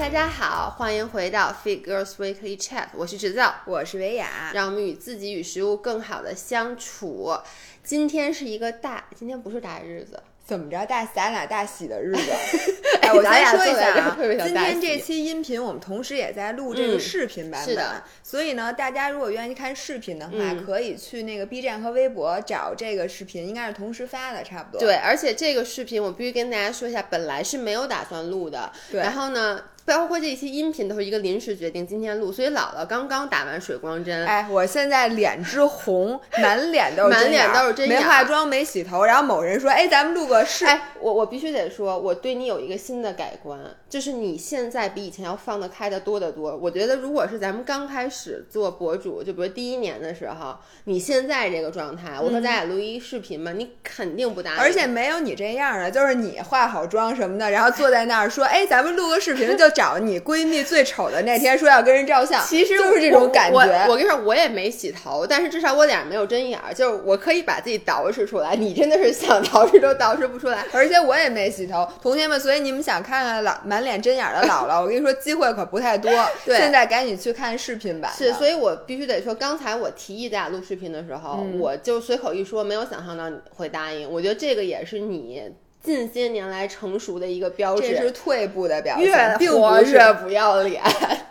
大家好，欢迎回到 Fit Girls Weekly Chat，我是制造，我是维雅，让我们与自己与食物更好的相处。今天是一个大，今天不是大日子，怎么着大咱俩大喜的日子？哎，我先说一下啊，今天这期音频我们同时也在录这个视频版本，所以呢，大家如果愿意看视频的话，可以去那个 B 站和微博找这个视频，应该是同时发的，差不多。对，而且这个视频我必须跟大家说一下，本来是没有打算录的，然后呢。包括这一期音频都是一个临时决定，今天录，所以姥姥刚刚打完水光针，哎，我现在脸之红，满脸都是满脸都是针眼，没化妆，没洗头。然后某人说，哎，咱们录个视，哎，我我必须得说，我对你有一个新的改观，就是你现在比以前要放得开的多得多。我觉得如果是咱们刚开始做博主，就比如第一年的时候，你现在这个状态，我说咱俩录一视频嘛，你肯定不答应。而且没有你这样的，就是你化好妆什么的，然后坐在那儿说，哎，咱们录个视频就。找你闺蜜最丑的那天，说要跟人照相，其实就是这种感觉。我跟你说，我也没洗头，但是至少我脸上没有针眼儿，就是我可以把自己捯饬出来。你真的是想捯饬都捯饬不出来，而且我也没洗头，同学们。所以你们想看看老满脸针眼的姥姥，我跟你说，机会可不太多。对，现在赶紧去看视频吧。是，所以我必须得说，刚才我提议咱俩录视频的时候，我就随口一说，没有想象到你会答应。我觉得这个也是你。近些年来成熟的一个标志，这是退步的表现，越活越不要脸，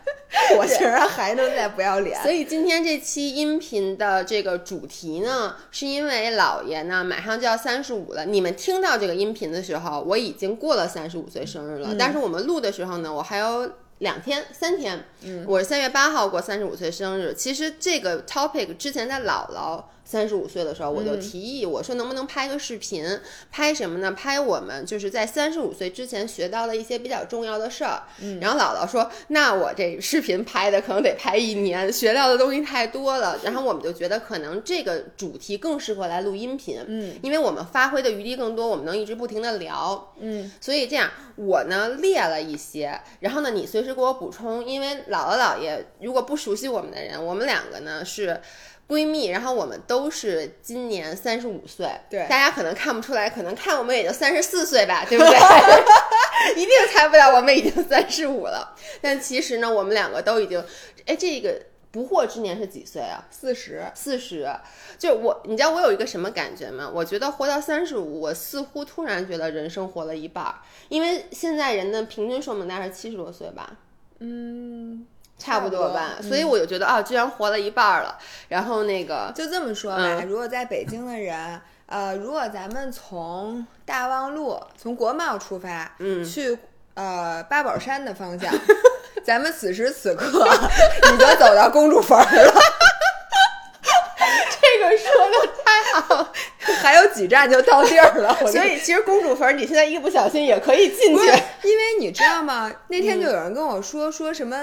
我竟然还能再不要脸。所以今天这期音频的这个主题呢，是因为姥爷呢马上就要三十五了。你们听到这个音频的时候，我已经过了三十五岁生日了。但是我们录的时候呢，我还有两天、三天。嗯，我是三月八号过三十五岁生日。其实这个 topic 之前在姥姥。三十五岁的时候，我就提议我说能不能拍个视频？拍什么呢？拍我们就是在三十五岁之前学到的一些比较重要的事儿。嗯，然后姥姥说，那我这视频拍的可能得拍一年，学到的东西太多了。然后我们就觉得可能这个主题更适合来录音频。嗯，因为我们发挥的余地更多，我们能一直不停的聊。嗯，所以这样我呢列了一些，然后呢你随时给我补充。因为姥姥姥爷如果不熟悉我们的人，我们两个呢是。闺蜜，然后我们都是今年三十五岁，对，大家可能看不出来，可能看我们也就三十四岁吧，对不对？一定猜不了我们已经三十五了。但其实呢，我们两个都已经，哎，这个不惑之年是几岁啊？四十，四十。就我，你知道我有一个什么感觉吗？我觉得活到三十五，我似乎突然觉得人生活了一半儿，因为现在人的平均寿命大概是七十多岁吧。嗯。差不多吧，所以我就觉得啊，居然活了一半了。然后那个就这么说吧，如果在北京的人，呃，如果咱们从大望路从国贸出发，嗯，去呃八宝山的方向，咱们此时此刻已经走到公主坟了。这个说的 还有几站就到地儿了。所以其实公主坟你现在一不小心也可以进去，因为你知道吗？那天就有人跟我说说什么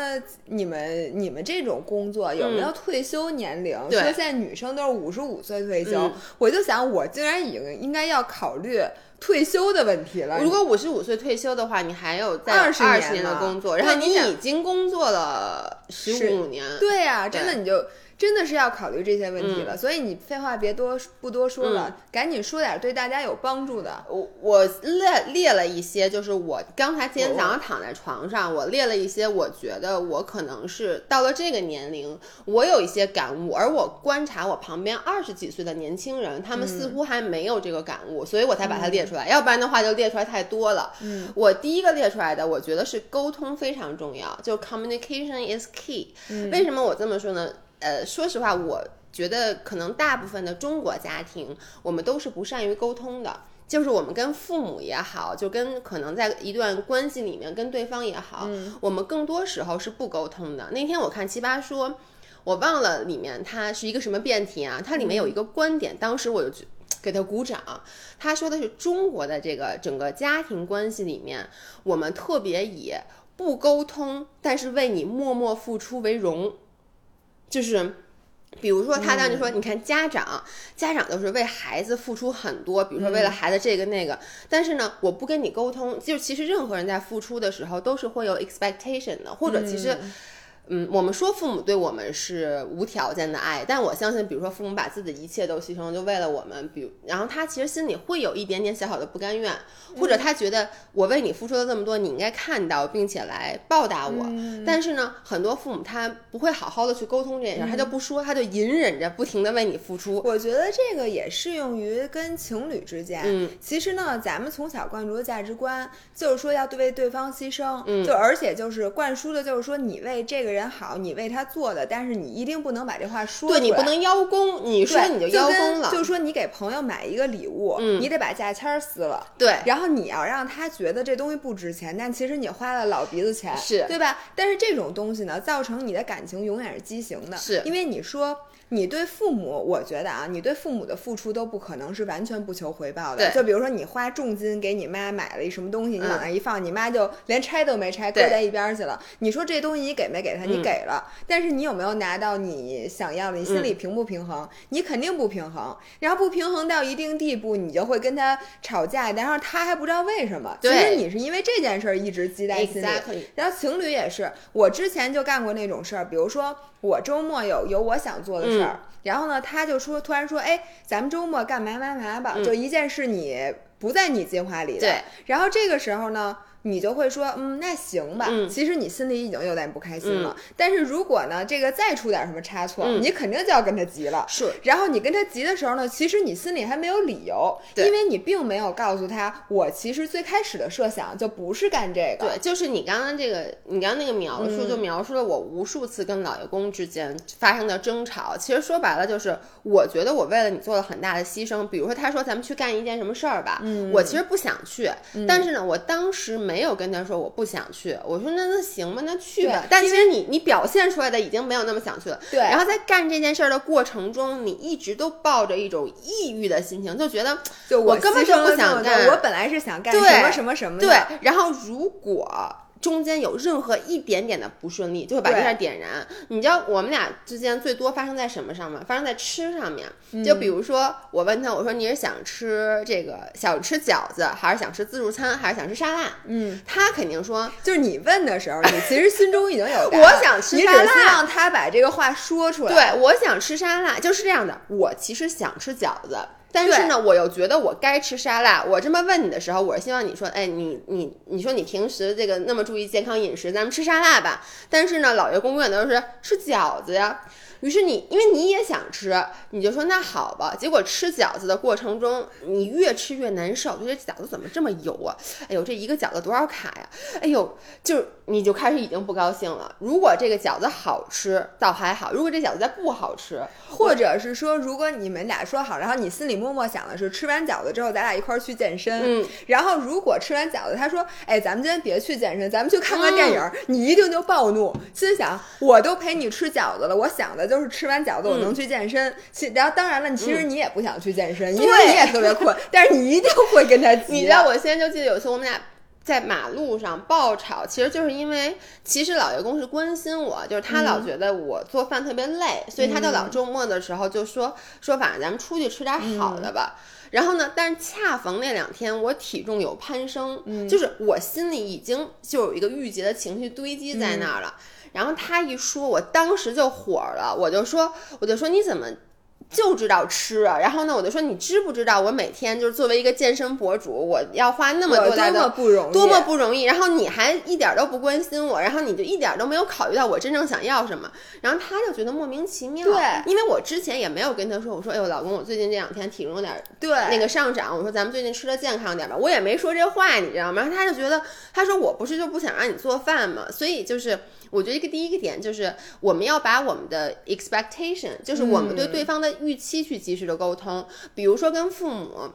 你们你们这种工作有没有退休年龄？说现在女生都是五十五岁退休，我就想我竟然已经应该要考虑退休的问题了。如果五十五岁退休的话，你还有在二十年的工作，然后你已经工作了十五年，对呀，真的你就。真的是要考虑这些问题了，所以你废话别多不多说了，赶紧说点对大家有帮助的。我我列列了一些，就是我刚才今天早上躺在床上，我列了一些，我觉得我可能是到了这个年龄，我有一些感悟，而我观察我旁边二十几岁的年轻人，他们似乎还没有这个感悟，所以我才把它列出来，要不然的话就列出来太多了。嗯，我第一个列出来的，我觉得是沟通非常重要，就 communication is key。为什么我这么说呢？呃，说实话，我觉得可能大部分的中国家庭，我们都是不善于沟通的。就是我们跟父母也好，就跟可能在一段关系里面跟对方也好，我们更多时候是不沟通的。那天我看奇葩说，我忘了里面它是一个什么辩题啊？它里面有一个观点，当时我就给他鼓掌。他说的是中国的这个整个家庭关系里面，我们特别以不沟通，但是为你默默付出为荣。就是，比如说，他当时说，你看家长，家长都是为孩子付出很多，比如说为了孩子这个那个，但是呢，我不跟你沟通，就其实任何人在付出的时候都是会有 expectation 的，或者其实，嗯，我们说父母对我们是无条件的爱，但我相信，比如说父母把自己的一切都牺牲，就为了我们，比如，然后他其实心里会有一点点小小的不甘愿，或者他觉得我为你付出了这么多，你应该看到并且来报答我。但是呢，很多父母他不会好好的去沟通这件事，他就不说，他就隐忍着，不停的为你付出。我觉得这个也适用于跟情侣之间。嗯，其实呢，咱们从小灌输的价值观就是说要对为对方牺牲，就而且就是灌输的就是说你为这个人。人好，你为他做的，但是你一定不能把这话说出来。对你不能邀功，你说你就邀功了。就说你给朋友买一个礼物，你得把价签撕了。对，然后你要让他觉得这东西不值钱，但其实你花了老鼻子钱，是对吧？但是这种东西呢，造成你的感情永远是畸形的，是因为你说。你对父母，我觉得啊，你对父母的付出都不可能是完全不求回报的。就比如说，你花重金给你妈买了一什么东西，你往那一放，你妈就连拆都没拆，搁在一边去了。你说这东西你给没给她？你给了，但是你有没有拿到你想要的？你心里平不平衡？你肯定不平衡。然后不平衡到一定地步，你就会跟他吵架，然后他还不知道为什么。其实你是因为这件事儿一直积在心里。然后情侣也是，我之前就干过那种事儿，比如说。我周末有有我想做的事儿，然后呢，他就说，突然说，哎，咱们周末干嘛嘛嘛吧，就一件事你不在你计划里的，对，然后这个时候呢。你就会说，嗯，那行吧。其实你心里已经有点不开心了。但是如果呢，这个再出点什么差错，你肯定就要跟他急了。是。然后你跟他急的时候呢，其实你心里还没有理由，因为你并没有告诉他，我其实最开始的设想就不是干这个。对，就是你刚刚这个，你刚刚那个描述，就描述了我无数次跟老爷公之间发生的争吵。其实说白了，就是我觉得我为了你做了很大的牺牲。比如说，他说咱们去干一件什么事儿吧，我其实不想去，但是呢，我当时没。没有跟他说我不想去，我说那那行吧，那去吧。但其实你你表现出来的已经没有那么想去了。对。然后在干这件事儿的过程中，你一直都抱着一种抑郁的心情，就觉得就我根本就不想干。我本来是想干什么什么什么的。对。然后如果。中间有任何一点点的不顺利，就会把这事点燃。你知道我们俩之间最多发生在什么上吗？发生在吃上面。就比如说，我问他，我说你是想吃这个想吃饺子，还是想吃自助餐，还是想吃沙拉？嗯，他肯定说，就是你问的时候，你其实心中已经有我想吃沙拉，你只希望他把这个话说出来。对，我想吃沙拉，就是这样的。我其实想吃饺子。但是呢，我又觉得我该吃沙拉。我这么问你的时候，我是希望你说，哎，你你你说你平时这个那么注意健康饮食，咱们吃沙拉吧。但是呢，老爷公永远都是吃饺子呀。于是你，因为你也想吃，你就说那好吧。结果吃饺子的过程中，你越吃越难受，就这饺子怎么这么油啊？哎呦，这一个饺子多少卡呀？哎呦，就你就开始已经不高兴了。如果这个饺子好吃，倒还好；如果这饺子再不好吃，或者是说，如果你们俩说好，然后你心里默默想的是吃完饺子之后咱俩一块儿去健身，嗯，然后如果吃完饺子他说，哎，咱们今天别去健身，咱们去看个电影，你一定就暴怒，心想我都陪你吃饺子了，我想的。就是吃完饺子我能去健身，其然后当然了，其实你也不想去健身，因为你也特别困，但是你一定会跟他急。你知道我现在就记得有一次我们俩在马路上爆炒，其实就是因为其实老爷公是关心我，就是他老觉得我做饭特别累，所以他就老周末的时候就说说反正咱们出去吃点好的吧。然后呢，但是恰逢那两天我体重有攀升，就是我心里已经就有一个郁结的情绪堆积在那儿了。然后他一说，我当时就火了，我就说，我就说你怎么？就知道吃啊，然后呢，我就说你知不知道我每天就是作为一个健身博主，我要花那么多的多么不容易，多么不容易，然后你还一点都不关心我，然后你就一点都没有考虑到我真正想要什么，然后他就觉得莫名其妙。对，因为我之前也没有跟他说，我说哎呦老公，我最近这两天体重有点对那个上涨，我说咱们最近吃的健康点吧，我也没说这话，你知道吗？然后他就觉得，他说我不是就不想让你做饭吗？所以就是。我觉得一个第一个点就是我们要把我们的 expectation，就是我们对对方的预期去及时的沟通。比如说跟父母，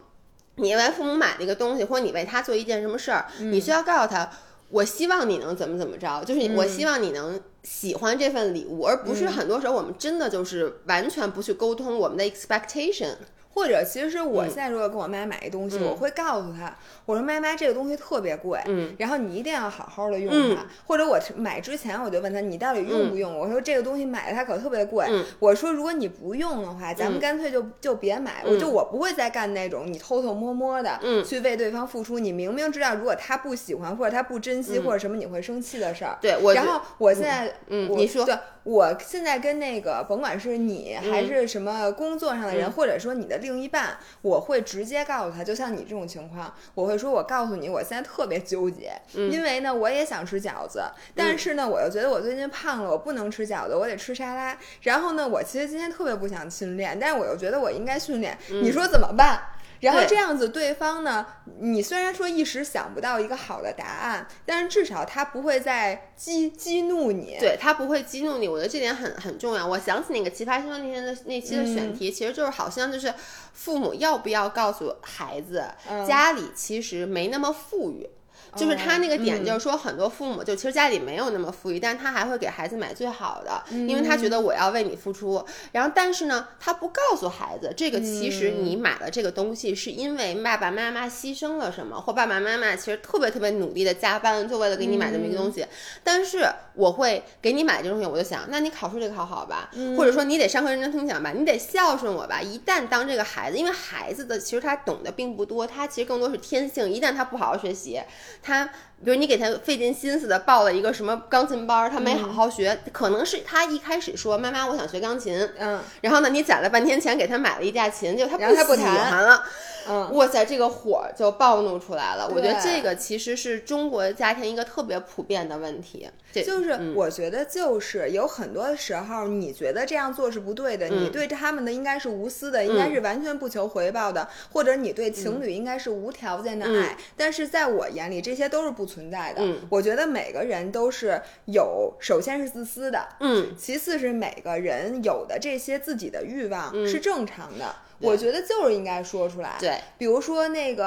你为父母买了一个东西，或者你为他做一件什么事儿，你需要告诉他，我希望你能怎么怎么着，就是我希望你能喜欢这份礼物，而不是很多时候我们真的就是完全不去沟通我们的 expectation。或者，其实我现在如果跟我妈买一东西，我会告诉她，我说妈妈这个东西特别贵，嗯，然后你一定要好好的用它。或者我买之前我就问她，你到底用不用？我说这个东西买了它可特别贵。我说如果你不用的话，咱们干脆就就别买。我就我不会再干那种你偷偷摸摸的去为对方付出，你明明知道如果他不喜欢或者他不珍惜或者什么你会生气的事儿。对，然后我现在，嗯，你说，对，我现在跟那个甭管是你还是什么工作上的人，或者说你的。另一半，我会直接告诉他，就像你这种情况，我会说，我告诉你，我现在特别纠结，因为呢，我也想吃饺子，但是呢，我又觉得我最近胖了，我不能吃饺子，我得吃沙拉。然后呢，我其实今天特别不想训练，但是我又觉得我应该训练，你说怎么办？然后这样子，对方呢，你虽然说一时想不到一个好的答案，但是至少他不会再激激怒你。对他不会激怒你，我觉得这点很很重要。我想起那个奇葩说那天的那期的选题，其实就是好像就是父母要不要告诉孩子，家里其实没那么富裕。就是他那个点，就是说很多父母就其实家里没有那么富裕，但是他还会给孩子买最好的，因为他觉得我要为你付出。然后，但是呢，他不告诉孩子，这个其实你买了这个东西，是因为爸爸妈妈牺牲了什么，或爸爸妈妈其实特别特别努力的加班，就为了给你买这么一个东西。但是我会给你买这东西，我就想，那你考试得考好吧，或者说你得上课认真听讲吧，你得孝顺我吧。一旦当这个孩子，因为孩子的其实他懂得并不多，他其实更多是天性。一旦他不好好学习。他，比如你给他费尽心思的报了一个什么钢琴班，他没好好学，可能是他一开始说妈妈我想学钢琴，嗯，然后呢你攒了半天钱给他买了一架琴，就他不喜欢了。嗯，哇塞，这个火就暴怒出来了。我觉得这个其实是中国家庭一个特别普遍的问题。就是我觉得就是有很多时候，你觉得这样做是不对的，你对他们的应该是无私的，应该是完全不求回报的，或者你对情侣应该是无条件的爱。但是在我眼里，这些都是不存在的。我觉得每个人都是有，首先是自私的，嗯，其次是每个人有的这些自己的欲望是正常的。我觉得就是应该说出来。对，比如说那个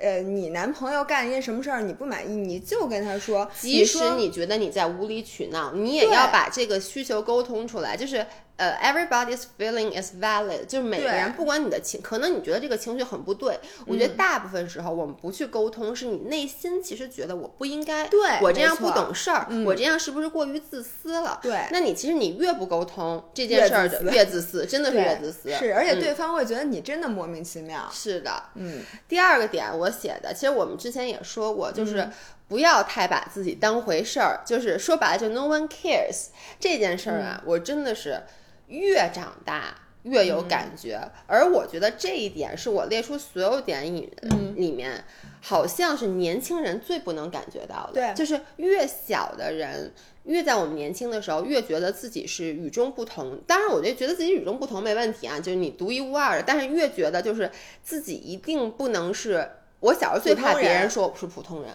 呃，你男朋友干一件什么事儿你不满意，你就跟他说。即使你觉得你在无理取闹，你也要把这个需求沟通出来，就是。呃，everybody's feeling is valid，就是每个人不管你的情，可能你觉得这个情绪很不对，我觉得大部分时候我们不去沟通，是你内心其实觉得我不应该，对我这样不懂事儿，我这样是不是过于自私了？对，那你其实你越不沟通这件事儿，越自私，真的是越自私。是，而且对方会觉得你真的莫名其妙。是的，嗯。第二个点我写的，其实我们之前也说过，就是不要太把自己当回事儿，就是说白了就 no one cares 这件事儿啊，我真的是。越长大越有感觉，而我觉得这一点是我列出所有点里里面，好像是年轻人最不能感觉到的。对，就是越小的人，越在我们年轻的时候，越觉得自己是与众不同。当然，我觉得觉得自己与众不同没问题啊，就是你独一无二的。但是越觉得就是自己一定不能是。我小时候最怕别人说我是普通人，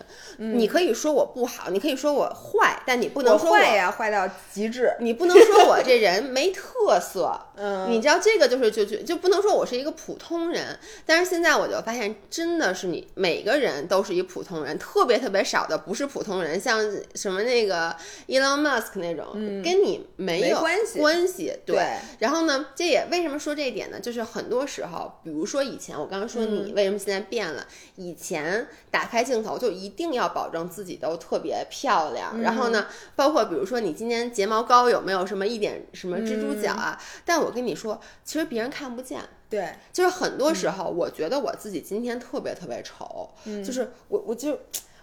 你可以说我不好，你可以说我坏，但你不能说坏呀，坏到极致。你不能说我这人没特色，嗯，你知道这个就是就就就不能说我是一个普通人。但是现在我就发现，真的是你每个人都是一普通人，特别特别少的不是普通人，像什么那个 Elon Musk 那种，跟你没有关系。关系对。然后呢，这也为什么说这一点呢？就是很多时候，比如说以前我刚刚说你为什么现在变了。以前打开镜头就一定要保证自己都特别漂亮，然后呢，包括比如说你今天睫毛膏有没有什么一点什么蜘蛛脚啊？但我跟你说，其实别人看不见。对，就是很多时候，我觉得我自己今天特别特别丑，就是我我就。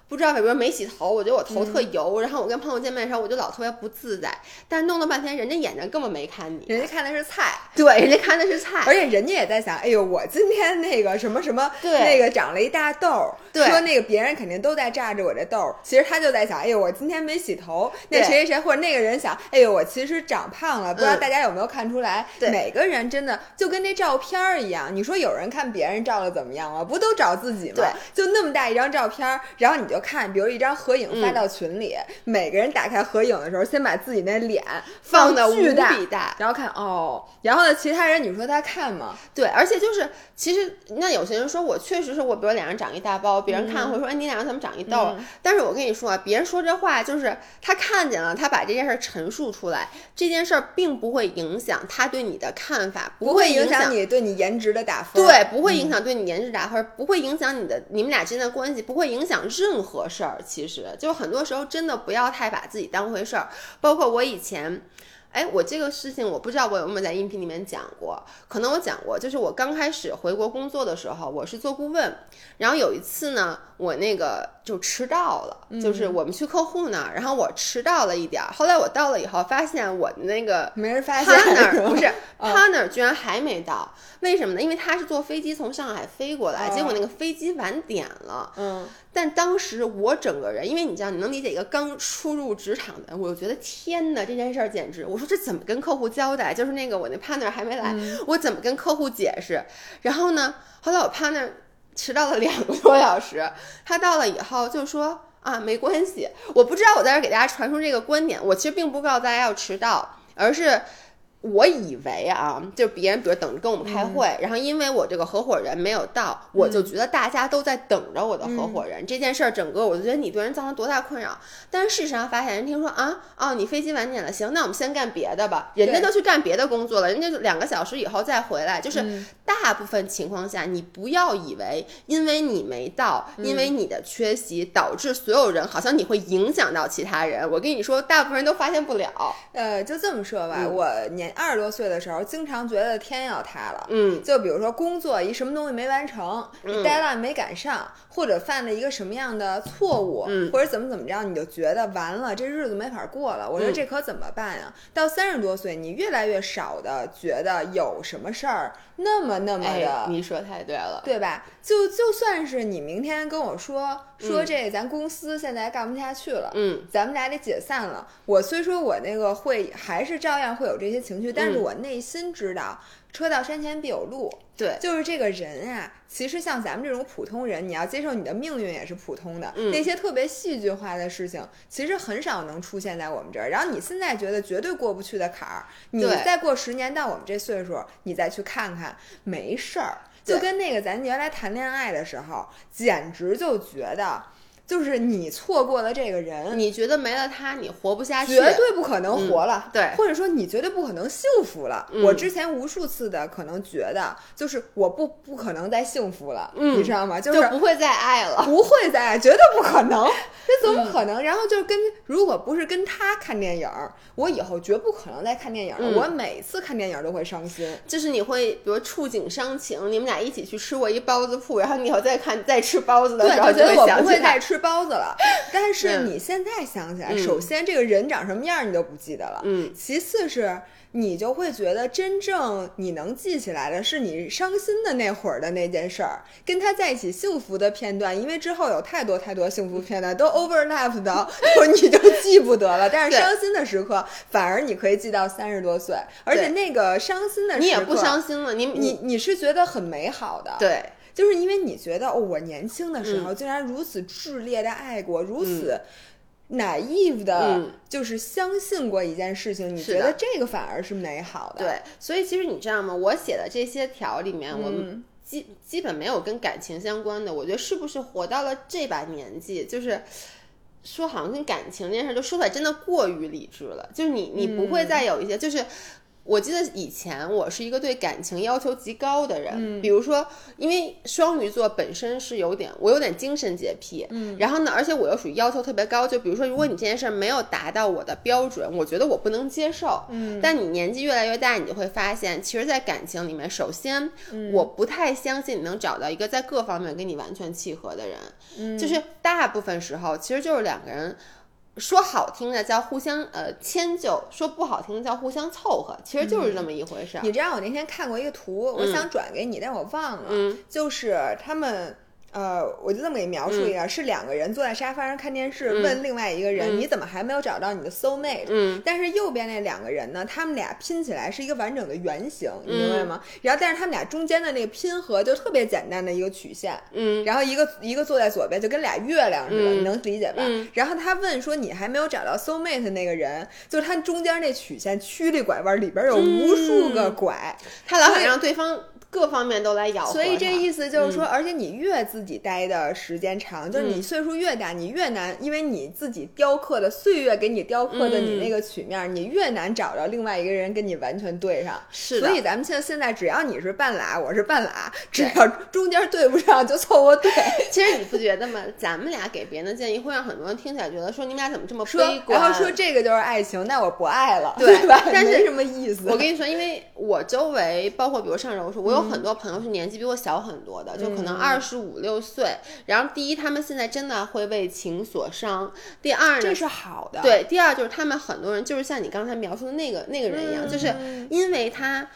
不知道，比如没洗头，我觉得我头特油，然后我跟朋友见面的时候，我就老特别不自在。但是弄了半天，人家眼睛根本没看你，人家看的是菜，对，人家看的是菜，而且人家也在想，哎呦，我今天那个什么什么，对那个长了一大痘，说那个别人肯定都在炸着我这痘，其实他就在想，哎呦，我今天没洗头，那谁谁谁或者那个人想，哎呦，我其实长胖了，不知道大家有没有看出来？每个人真的就跟那照片一样，你说有人看别人照的怎么样了？不都找自己吗？对，就那么大一张照片，然后你就。看，比如一张合影发到群里，每个人打开合影的时候，先把自己那脸放的巨大，然后看哦，然后呢，其他人你说他看吗？对，而且就是其实那有些人说我确实是我，比如脸上长一大包，别人看会说哎你脸上怎么长一痘？但是我跟你说啊，别人说这话就是他看见了，他把这件事陈述出来，这件事儿并不会影响他对你的看法，不会影响你对你颜值的打分，对，不会影响对你颜值打分，不会影响你的你们俩之间的关系，不会影响任何事儿。其实就很多时候真的不要太把自己当回事儿，包括我以前。哎，我这个事情我不知道我有没有在音频里面讲过，可能我讲过，就是我刚开始回国工作的时候，我是做顾问，然后有一次呢，我那个就迟到了，就是我们去客户那儿，然后我迟到了一点儿，后来我到了以后，发现我的那个没人发现，partner 不是 partner 居然还没到，为什么呢？因为他是坐飞机从上海飞过来，结果那个飞机晚点了，嗯。但当时我整个人，因为你知道，你能理解一个刚初入职场的，我就觉得天哪，这件事儿简直，我说这怎么跟客户交代？就是那个我那 partner 还没来，我怎么跟客户解释？然后呢，后来我 partner 迟到了两个多小时，他到了以后就说啊，没关系，我不知道我在这给大家传输这个观点，我其实并不告诉大家要迟到，而是。我以为啊，就别人比如等着跟我们开会，然后因为我这个合伙人没有到，我就觉得大家都在等着我的合伙人。这件事儿整个我就觉得你对人造成多大困扰。但是事实上发现，人听说啊，哦，你飞机晚点了，行，那我们先干别的吧。人家都去干别的工作了，人家两个小时以后再回来。就是大部分情况下，你不要以为因为你没到，因为你的缺席导致所有人好像你会影响到其他人。我跟你说，大部分人都发现不了。呃，就这么说吧，我年。二十多岁的时候，经常觉得天要塌了。嗯，就比如说工作一什么东西没完成，deadline 没赶上，或者犯了一个什么样的错误，或者怎么怎么着，你就觉得完了，这日子没法过了。我说这可怎么办呀？到三十多岁，你越来越少的觉得有什么事儿那么那么的。你说太对了，对吧？就就算是你明天跟我说说这咱公司现在干不下去了，嗯，咱们俩得解散了。我虽说我那个会还是照样会有这些情绪。但是我内心知道，车到山前必有路。对，就是这个人啊，其实像咱们这种普通人，你要接受你的命运也是普通的。那些特别戏剧化的事情，其实很少能出现在我们这儿。然后你现在觉得绝对过不去的坎儿，你再过十年到我们这岁数，你再去看看，没事儿。就跟那个咱原来谈恋爱的时候，简直就觉得。就是你错过了这个人，你觉得没了他你活不下去，绝对不可能活了。对，或者说你绝对不可能幸福了。我之前无数次的可能觉得，就是我不不可能再幸福了，你知道吗？就是不会再爱了，不会再爱，绝对不可能，这怎么可能？然后就跟如果不是跟他看电影，我以后绝不可能再看电影了。我每次看电影都会伤心，就是你会比如触景伤情，你们俩一起去吃过一包子铺，然后你以后再看再吃包子的时候，就会想起再吃。包子了，但是你现在想起来，首先这个人长什么样你都不记得了，嗯，其次是你就会觉得真正你能记起来的是你伤心的那会儿的那件事儿，跟他在一起幸福的片段，因为之后有太多太多幸福片段都 overlap 的，你就记不得了。但是伤心的时刻反而你可以记到三十多岁，而且那个伤心的时刻你也不伤心了，你你你是觉得很美好的，对。就是因为你觉得哦，我年轻的时候竟然如此炽烈的爱过，如此 naive 的，就是相信过一件事情，你觉得这个反而是美好的。对，所以其实你知道吗？我写的这些条里面，我们基基本没有跟感情相关的。我觉得是不是活到了这把年纪，就是说好像跟感情这件事，就说出来真的过于理智了。就是你，你不会再有一些，就是。我记得以前我是一个对感情要求极高的人，比如说，因为双鱼座本身是有点，我有点精神洁癖，嗯，然后呢，而且我又属于要求特别高，就比如说，如果你这件事没有达到我的标准，我觉得我不能接受，嗯，但你年纪越来越大，你就会发现，其实，在感情里面，首先，我不太相信你能找到一个在各方面跟你完全契合的人，嗯，就是大部分时候，其实就是两个人。说好听的叫互相呃迁就，说不好听的叫互相凑合，其实就是这么一回事。你知道我那天看过一个图，我想转给你，但我忘了。嗯，就是他们呃，我就这么给你描述一下，是两个人坐在沙发上看电视，问另外一个人，你怎么还没有找到你的 soul mate？嗯，但是右边那两个人呢，他们俩拼起来是一个完整的圆形，你明白吗？然后，但是他们俩中间的那个拼合就特别简单的一个曲线，嗯，然后一个一个坐在左边，就跟俩月亮似的，你能理解吧？然后他问说，你还没有找到 soul mate 那个人，就是他中间那曲线曲里拐弯，里边有无数个拐，他老想让对方。各方面都来咬，所以这意思就是说，而且你越自己待的时间长，就是你岁数越大，你越难，因为你自己雕刻的岁月给你雕刻的你那个曲面，你越难找着另外一个人跟你完全对上。是所以咱们现在现在，只要你是半拉，我是半拉，只要中间对不上就凑合对。其实你不觉得吗？咱们俩给别人的建议会让很多人听起来觉得说你们俩怎么这么悲观，然后说这个就是爱情，那我不爱了，对吧？但是什么意思？我跟你说，因为我周围包括比如上周说，我有。很多朋友是年纪比我小很多的，就可能二十五六岁。然后第一，他们现在真的会为情所伤；第二呢，这是好的。对，第二就是他们很多人就是像你刚才描述的那个那个人一样，就是因为他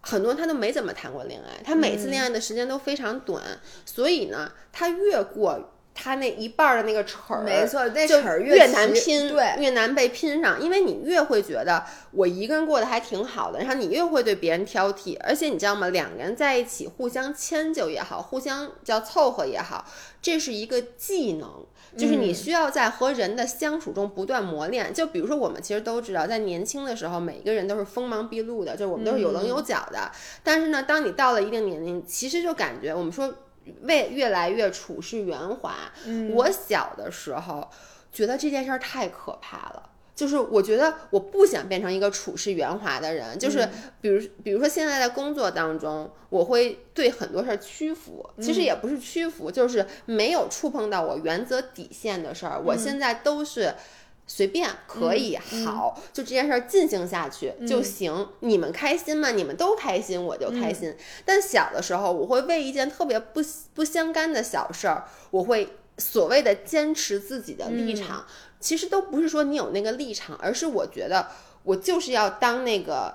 很多人他都没怎么谈过恋爱，他每次恋爱的时间都非常短，所以呢，他越过。他那一半的那个齿儿，没错，那齿儿越难拼，对，越难被拼上。因为你越会觉得我一个人过得还挺好的，然后你越会对别人挑剔。而且你知道吗？两个人在一起互相迁就也好，互相叫凑合也好，这是一个技能，就是你需要在和人的相处中不断磨练。就比如说，我们其实都知道，在年轻的时候，每一个人都是锋芒毕露的，就是我们都是有棱有角的。但是呢，当你到了一定年龄，其实就感觉我们说。为越来越处事圆滑。我小的时候觉得这件事儿太可怕了，就是我觉得我不想变成一个处事圆滑的人。就是比如，比如说现在在工作当中，我会对很多事儿屈服，其实也不是屈服，就是没有触碰到我原则底线的事儿，我现在都是。随便可以好，就这件事儿进行下去就行。你们开心吗？你们都开心，我就开心。但小的时候，我会为一件特别不不相干的小事儿，我会所谓的坚持自己的立场。其实都不是说你有那个立场，而是我觉得我就是要当那个。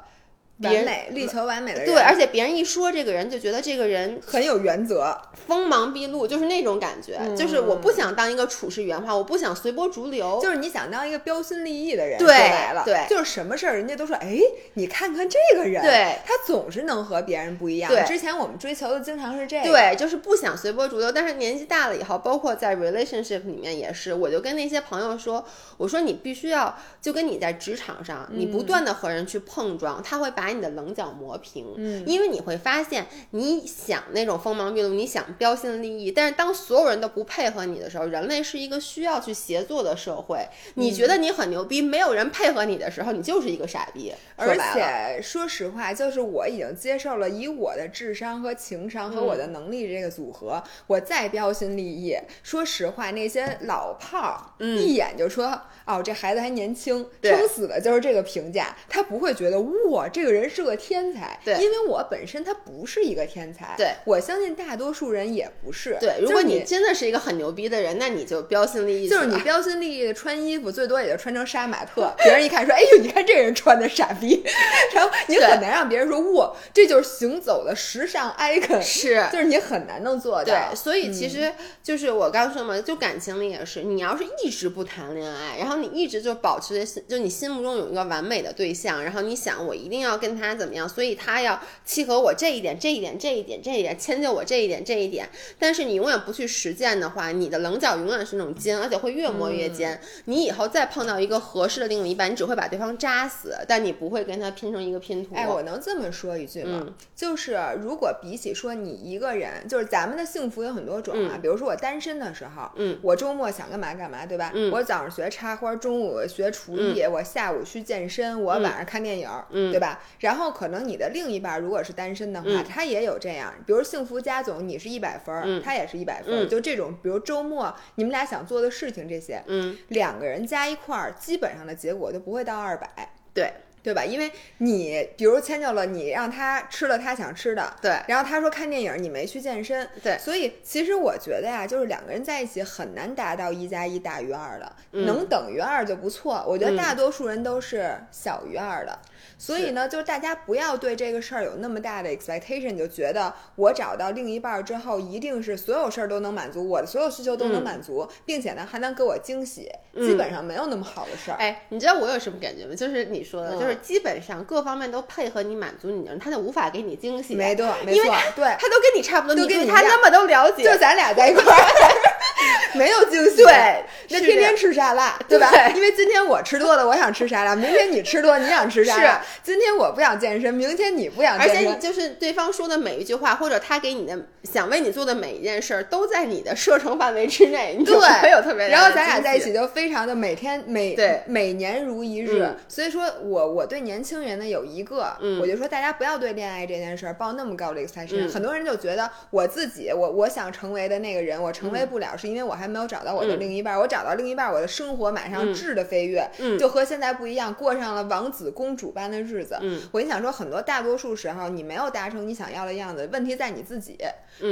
完美，力求完美的人，对，而且别人一说这个人，就觉得这个人很有原则，锋芒毕露，就是那种感觉。就是我不想当一个处事圆滑，我不想随波逐流。就是你想当一个标新立异的人，对，来了，对，就是什么事儿人家都说，哎，你看看这个人，对，他总是能和别人不一样。对，之前我们追求的经常是这个，对，就是不想随波逐流。但是年纪大了以后，包括在 relationship 里面也是，我就跟那些朋友说，我说你必须要，就跟你在职场上，你不断的和人去碰撞，他会把你的棱角磨。磨平，嗯，因为你会发现，你想那种锋芒毕露，你想标新立异，但是当所有人都不配合你的时候，人类是一个需要去协作的社会。你觉得你很牛逼，没有人配合你的时候，你就是一个傻逼。而且说实话，就是我已经接受了以我的智商和情商和我的能力这个组合，我再标新立异。说实话，那些老炮儿一眼就说。哦，这孩子还年轻，撑死的就是这个评价。他不会觉得哇，这个人是个天才。对，因为我本身他不是一个天才。对，我相信大多数人也不是。对，如果你真的是一个很牛逼的人，那你就标新立异。就是你标新立异的穿衣服，最多也就穿成杀马特，别人一看说：“哎呦，你看这人穿的傻逼。”然后你很难让别人说：“哇，这就是行走的时尚 icon。”是，就是你很难能做到。对，所以其实就是我刚说嘛，就感情里也是，你要是一直不谈恋爱，然后。你一直就保持着心，就你心目中有一个完美的对象，然后你想我一定要跟他怎么样，所以他要契合我这一点、这一点、这一点、这一点，迁就我这一点、这一点。但是你永远不去实践的话，你的棱角永远是那种尖，而且会越磨越尖。你以后再碰到一个合适的另一半，你只会把对方扎死，但你不会跟他拼成一个拼图。哎，我能这么说一句吗？就是如果比起说你一个人，就是咱们的幸福有很多种啊。比如说我单身的时候，嗯，我周末想干嘛干嘛，对吧？嗯，我早上学插花。中午学厨艺，我下午去健身，我晚上看电影，对吧？然后可能你的另一半如果是单身的话，他也有这样，比如幸福家总，你是一百分，他也是一百分，就这种，比如周末你们俩想做的事情这些，嗯两个人加一块儿，基本上的结果就不会到二百，对。对吧？因为你比如迁就了你，让他吃了他想吃的，对。然后他说看电影，你没去健身，对。所以其实我觉得呀，就是两个人在一起很难达到一加一大于二的，能等于二就不错。我觉得大多数人都是小于二的。所以呢，就是大家不要对这个事儿有那么大的 expectation，就觉得我找到另一半之后，一定是所有事儿都能满足我的所有需求都能满足，并且呢还能给我惊喜。基本上没有那么好的事儿。哎，你知道我有什么感觉吗？就是你说的，就是基本上各方面都配合你满足你他就无法给你惊喜。没错，没错，对，他都跟你差不多，都跟他那么都了解，就咱俩在一块儿。没有惊喜，对，那天天吃沙拉，对吧？因为今天我吃多了，我想吃沙拉；明天你吃多，你想吃沙拉。是，今天我不想健身，明天你不想健身。而且你就是对方说的每一句话，或者他给你的想为你做的每一件事儿，都在你的射程范围之内。对，有特别。然后咱俩在一起就非常的每天每对每年如一日。所以说我我对年轻人呢有一个，我就说大家不要对恋爱这件事儿抱那么高的 expectation。很多人就觉得我自己我我想成为的那个人，我成为不了，是因为我还没有找到我的。另一半，我找到另一半，我的生活马上质的飞跃，就和现在不一样，过上了王子公主般的日子。我跟你想说，很多大多数时候，你没有达成你想要的样子，问题在你自己，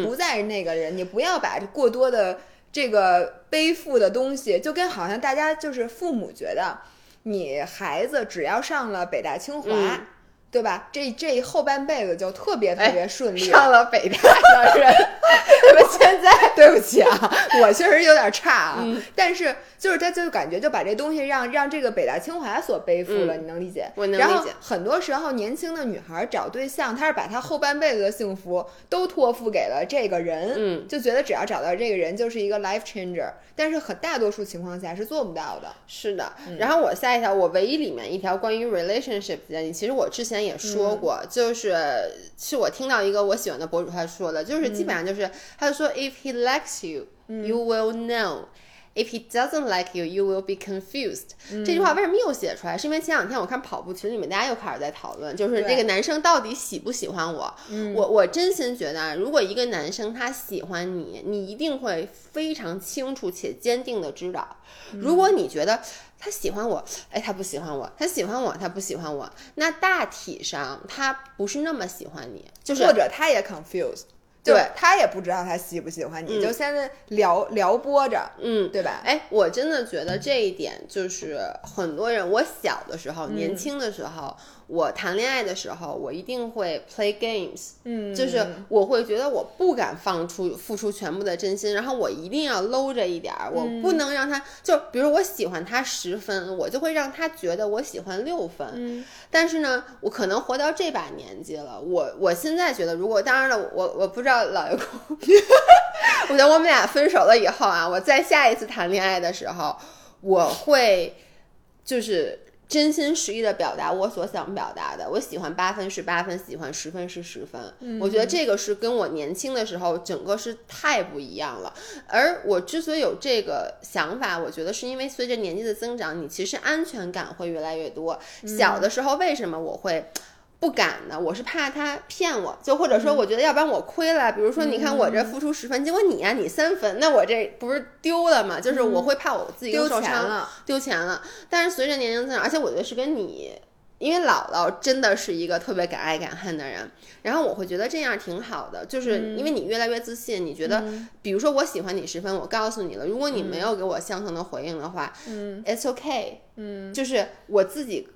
不在那个人。你不要把过多的这个背负的东西，就跟好像大家就是父母觉得，你孩子只要上了北大清华。对吧？这这后半辈子就特别特别顺利。上了北大 的人，那么？现在对不起啊，我确实有点差啊。但是就是他，就感觉就把这东西让让这个北大清华所背负了，你能理解？我能理解。然后很多时候，年轻的女孩找对象，她是把她后半辈子的幸福都托付给了这个人，嗯，就觉得只要找到这个人就是一个 life changer。但是很大多数情况下是做不到的。是的。然后我下一条，我唯一里面一条关于 relationship 的建议，其实我之前。也说过，就是是我听到一个我喜欢的博主他说的，就是基本上就是，他就说，If he likes you, you will know. If he doesn't like you, you will be confused。这句话为什么又写出来？是因为前两天我看跑步群里面大家又开始在讨论，就是这个男生到底喜不喜欢我？我我真心觉得，如果一个男生他喜欢你，你一定会非常清楚且坚定的知道。如果你觉得他喜欢我，哎，他不喜欢我；他喜欢我，他不喜欢我，那大体上他不是那么喜欢你，就是或者他也 confused。对他也不知道他喜不喜欢你，就现在撩撩拨着，嗯，对吧？哎，我真的觉得这一点就是很多人，我小的时候，年轻的时候。我谈恋爱的时候，我一定会 play games，嗯，就是我会觉得我不敢放出付出全部的真心，然后我一定要搂着一点儿，我不能让他就比如我喜欢他十分，我就会让他觉得我喜欢六分。嗯，但是呢，我可能活到这把年纪了，我我现在觉得，如果当然了，我我不知道老公，我觉得我们俩分手了以后啊，我在下一次谈恋爱的时候，我会就是。真心实意的表达我所想表达的，我喜欢八分是八分，喜欢十分是十分。我觉得这个是跟我年轻的时候整个是太不一样了。而我之所以有这个想法，我觉得是因为随着年纪的增长，你其实安全感会越来越多。小的时候为什么我会？不敢的，我是怕他骗我，就或者说我觉得要不然我亏了。比如说，你看我这付出十分，结果你呀你三分，那我这不是丢了吗？就是我会怕我自己受伤了，丢钱了。但是随着年龄增长，而且我觉得是跟你，因为姥姥真的是一个特别敢爱敢恨的人，然后我会觉得这样挺好的，就是因为你越来越自信，你觉得，比如说我喜欢你十分，我告诉你了，如果你没有给我相同的回应的话，嗯，it's okay，嗯，就是我自己。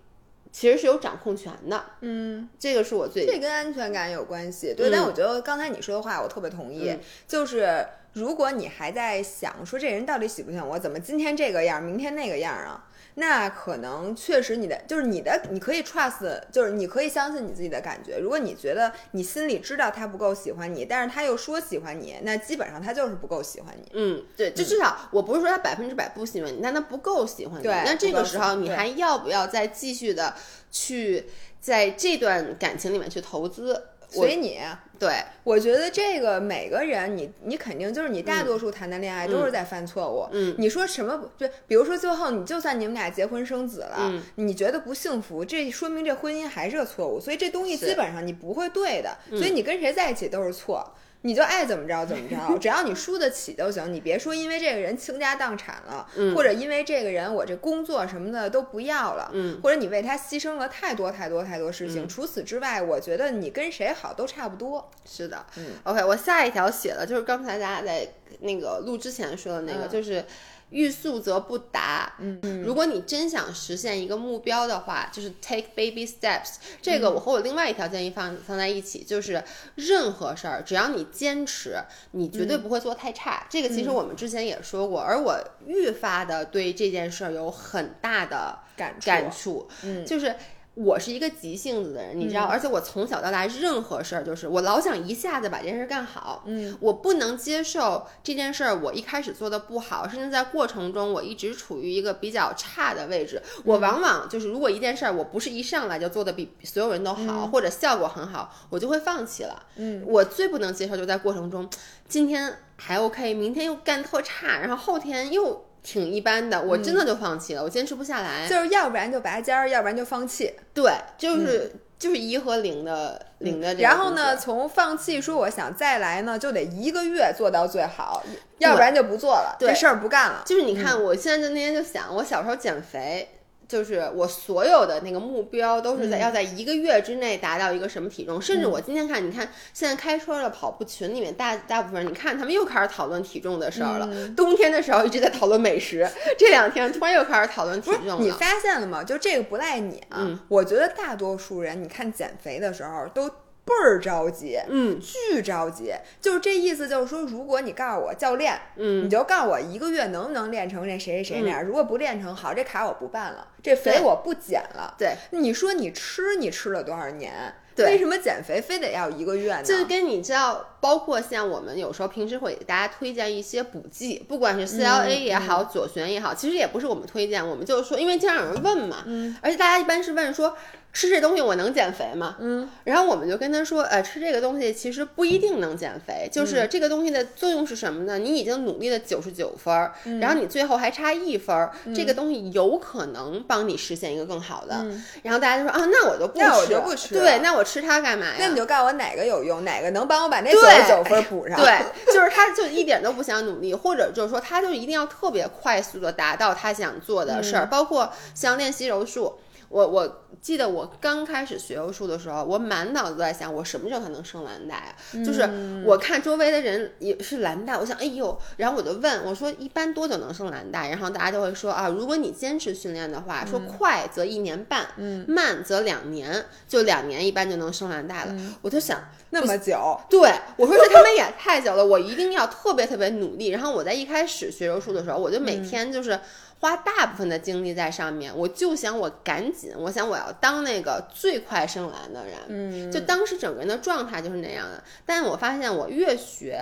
其实是有掌控权的，嗯，这个是我最这跟安全感有关系，对。但我觉得刚才你说的话，我特别同意，就是如果你还在想说这人到底喜不喜欢我，怎么今天这个样，明天那个样啊？那可能确实你的就是你的，你可以 trust，就是你可以相信你自己的感觉。如果你觉得你心里知道他不够喜欢你，但是他又说喜欢你，那基本上他就是不够喜欢你。嗯，对，就至少我不是说他百分之百不喜欢你，但他不够喜欢你。对，那这个时候你还要不要再继续的去在这段感情里面去投资？随你，对我觉得这个每个人，你你肯定就是你大多数谈的恋爱都是在犯错误。嗯，你说什么？就比如说最后你就算你们俩结婚生子了，你觉得不幸福，这说明这婚姻还是个错误。所以这东西基本上你不会对的。所以你跟谁在一起都是错。你就爱怎么着怎么着，只要你输得起就行。你别说因为这个人倾家荡产了，或者因为这个人我这工作什么的都不要了，或者你为他牺牲了太多太多太多事情。除此之外，我觉得你跟谁好都差不多。是的，嗯，OK，我下一条写的就是刚才咱俩在那个录之前说的那个，就是欲速则不达。嗯，如果你真想实现一个目标的话，就是 take baby steps。这个我和我另外一条建议放放在一起，就是任何事儿只要你坚持，你绝对不会做太差。这个其实我们之前也说过，而我愈发的对这件事儿有很大的感感触。嗯，就是。我是一个急性子的人，你知道，而且我从小到大任何事儿就是我老想一下子把这件事干好。嗯，我不能接受这件事儿我一开始做的不好，甚至在过程中我一直处于一个比较差的位置。我往往就是如果一件事儿我不是一上来就做的比所有人都好，或者效果很好，我就会放弃了。嗯，我最不能接受就在过程中，今天还 OK，明天又干特差，然后后天又。挺一般的，我真的就放弃了，我坚持不下来。就是要不然就拔尖儿，要不然就放弃。对，就是就是一和零的零的。然后呢，从放弃说我想再来呢，就得一个月做到最好，要不然就不做了，这事儿不干了。就是你看，我现在就那天就想，我小时候减肥。就是我所有的那个目标都是在要在一个月之内达到一个什么体重，甚至我今天看，你看现在开车的跑步群里面大大部分人，你看他们又开始讨论体重的事儿了。冬天的时候一直在讨论美食，这两天突然又开始讨论体重了。你发现了吗？就这个不赖你啊，我觉得大多数人，你看减肥的时候都。倍儿着急，嗯，巨着急，就是这意思，就是说，如果你告诉我教练，嗯，你就告诉我一个月能不能练成这谁谁谁那样，如果不练成，好，这卡我不办了，这肥我不减了。对，你说你吃，你吃了多少年？为什么减肥非得要一个月呢？就是跟你知道，包括像我们有时候平时会给大家推荐一些补剂，不管是 CLA 也好，左旋也好，其实也不是我们推荐，我们就是说，因为经常有人问嘛，嗯，而且大家一般是问说。吃这东西我能减肥吗？嗯，然后我们就跟他说，呃，吃这个东西其实不一定能减肥，就是这个东西的作用是什么呢？你已经努力了九十九分，然后你最后还差一分，这个东西有可能帮你实现一个更好的。然后大家就说啊，那我就不吃，那我就不吃，对，那我吃它干嘛呀？那你就告诉我哪个有用，哪个能帮我把那九十九分补上？对，就是他就一点都不想努力，或者就是说他就一定要特别快速的达到他想做的事儿，包括像练习柔术。我我记得我刚开始学柔术的时候，我满脑子在想，我什么时候才能升蓝带啊？就是我看周围的人也是蓝带，我想，哎呦，然后我就问我说，一般多久能升蓝带？然后大家就会说啊，如果你坚持训练的话，说快则一年半，慢则两年，就两年一般就能升蓝带了。我就想那么久，对我说这他们也太久了，我一定要特别特别努力。然后我在一开始学柔术的时候，我就每天就是。花大部分的精力在上面，我就想我赶紧，我想我要当那个最快升蓝的人，嗯，就当时整个人的状态就是那样的。但我发现我越学，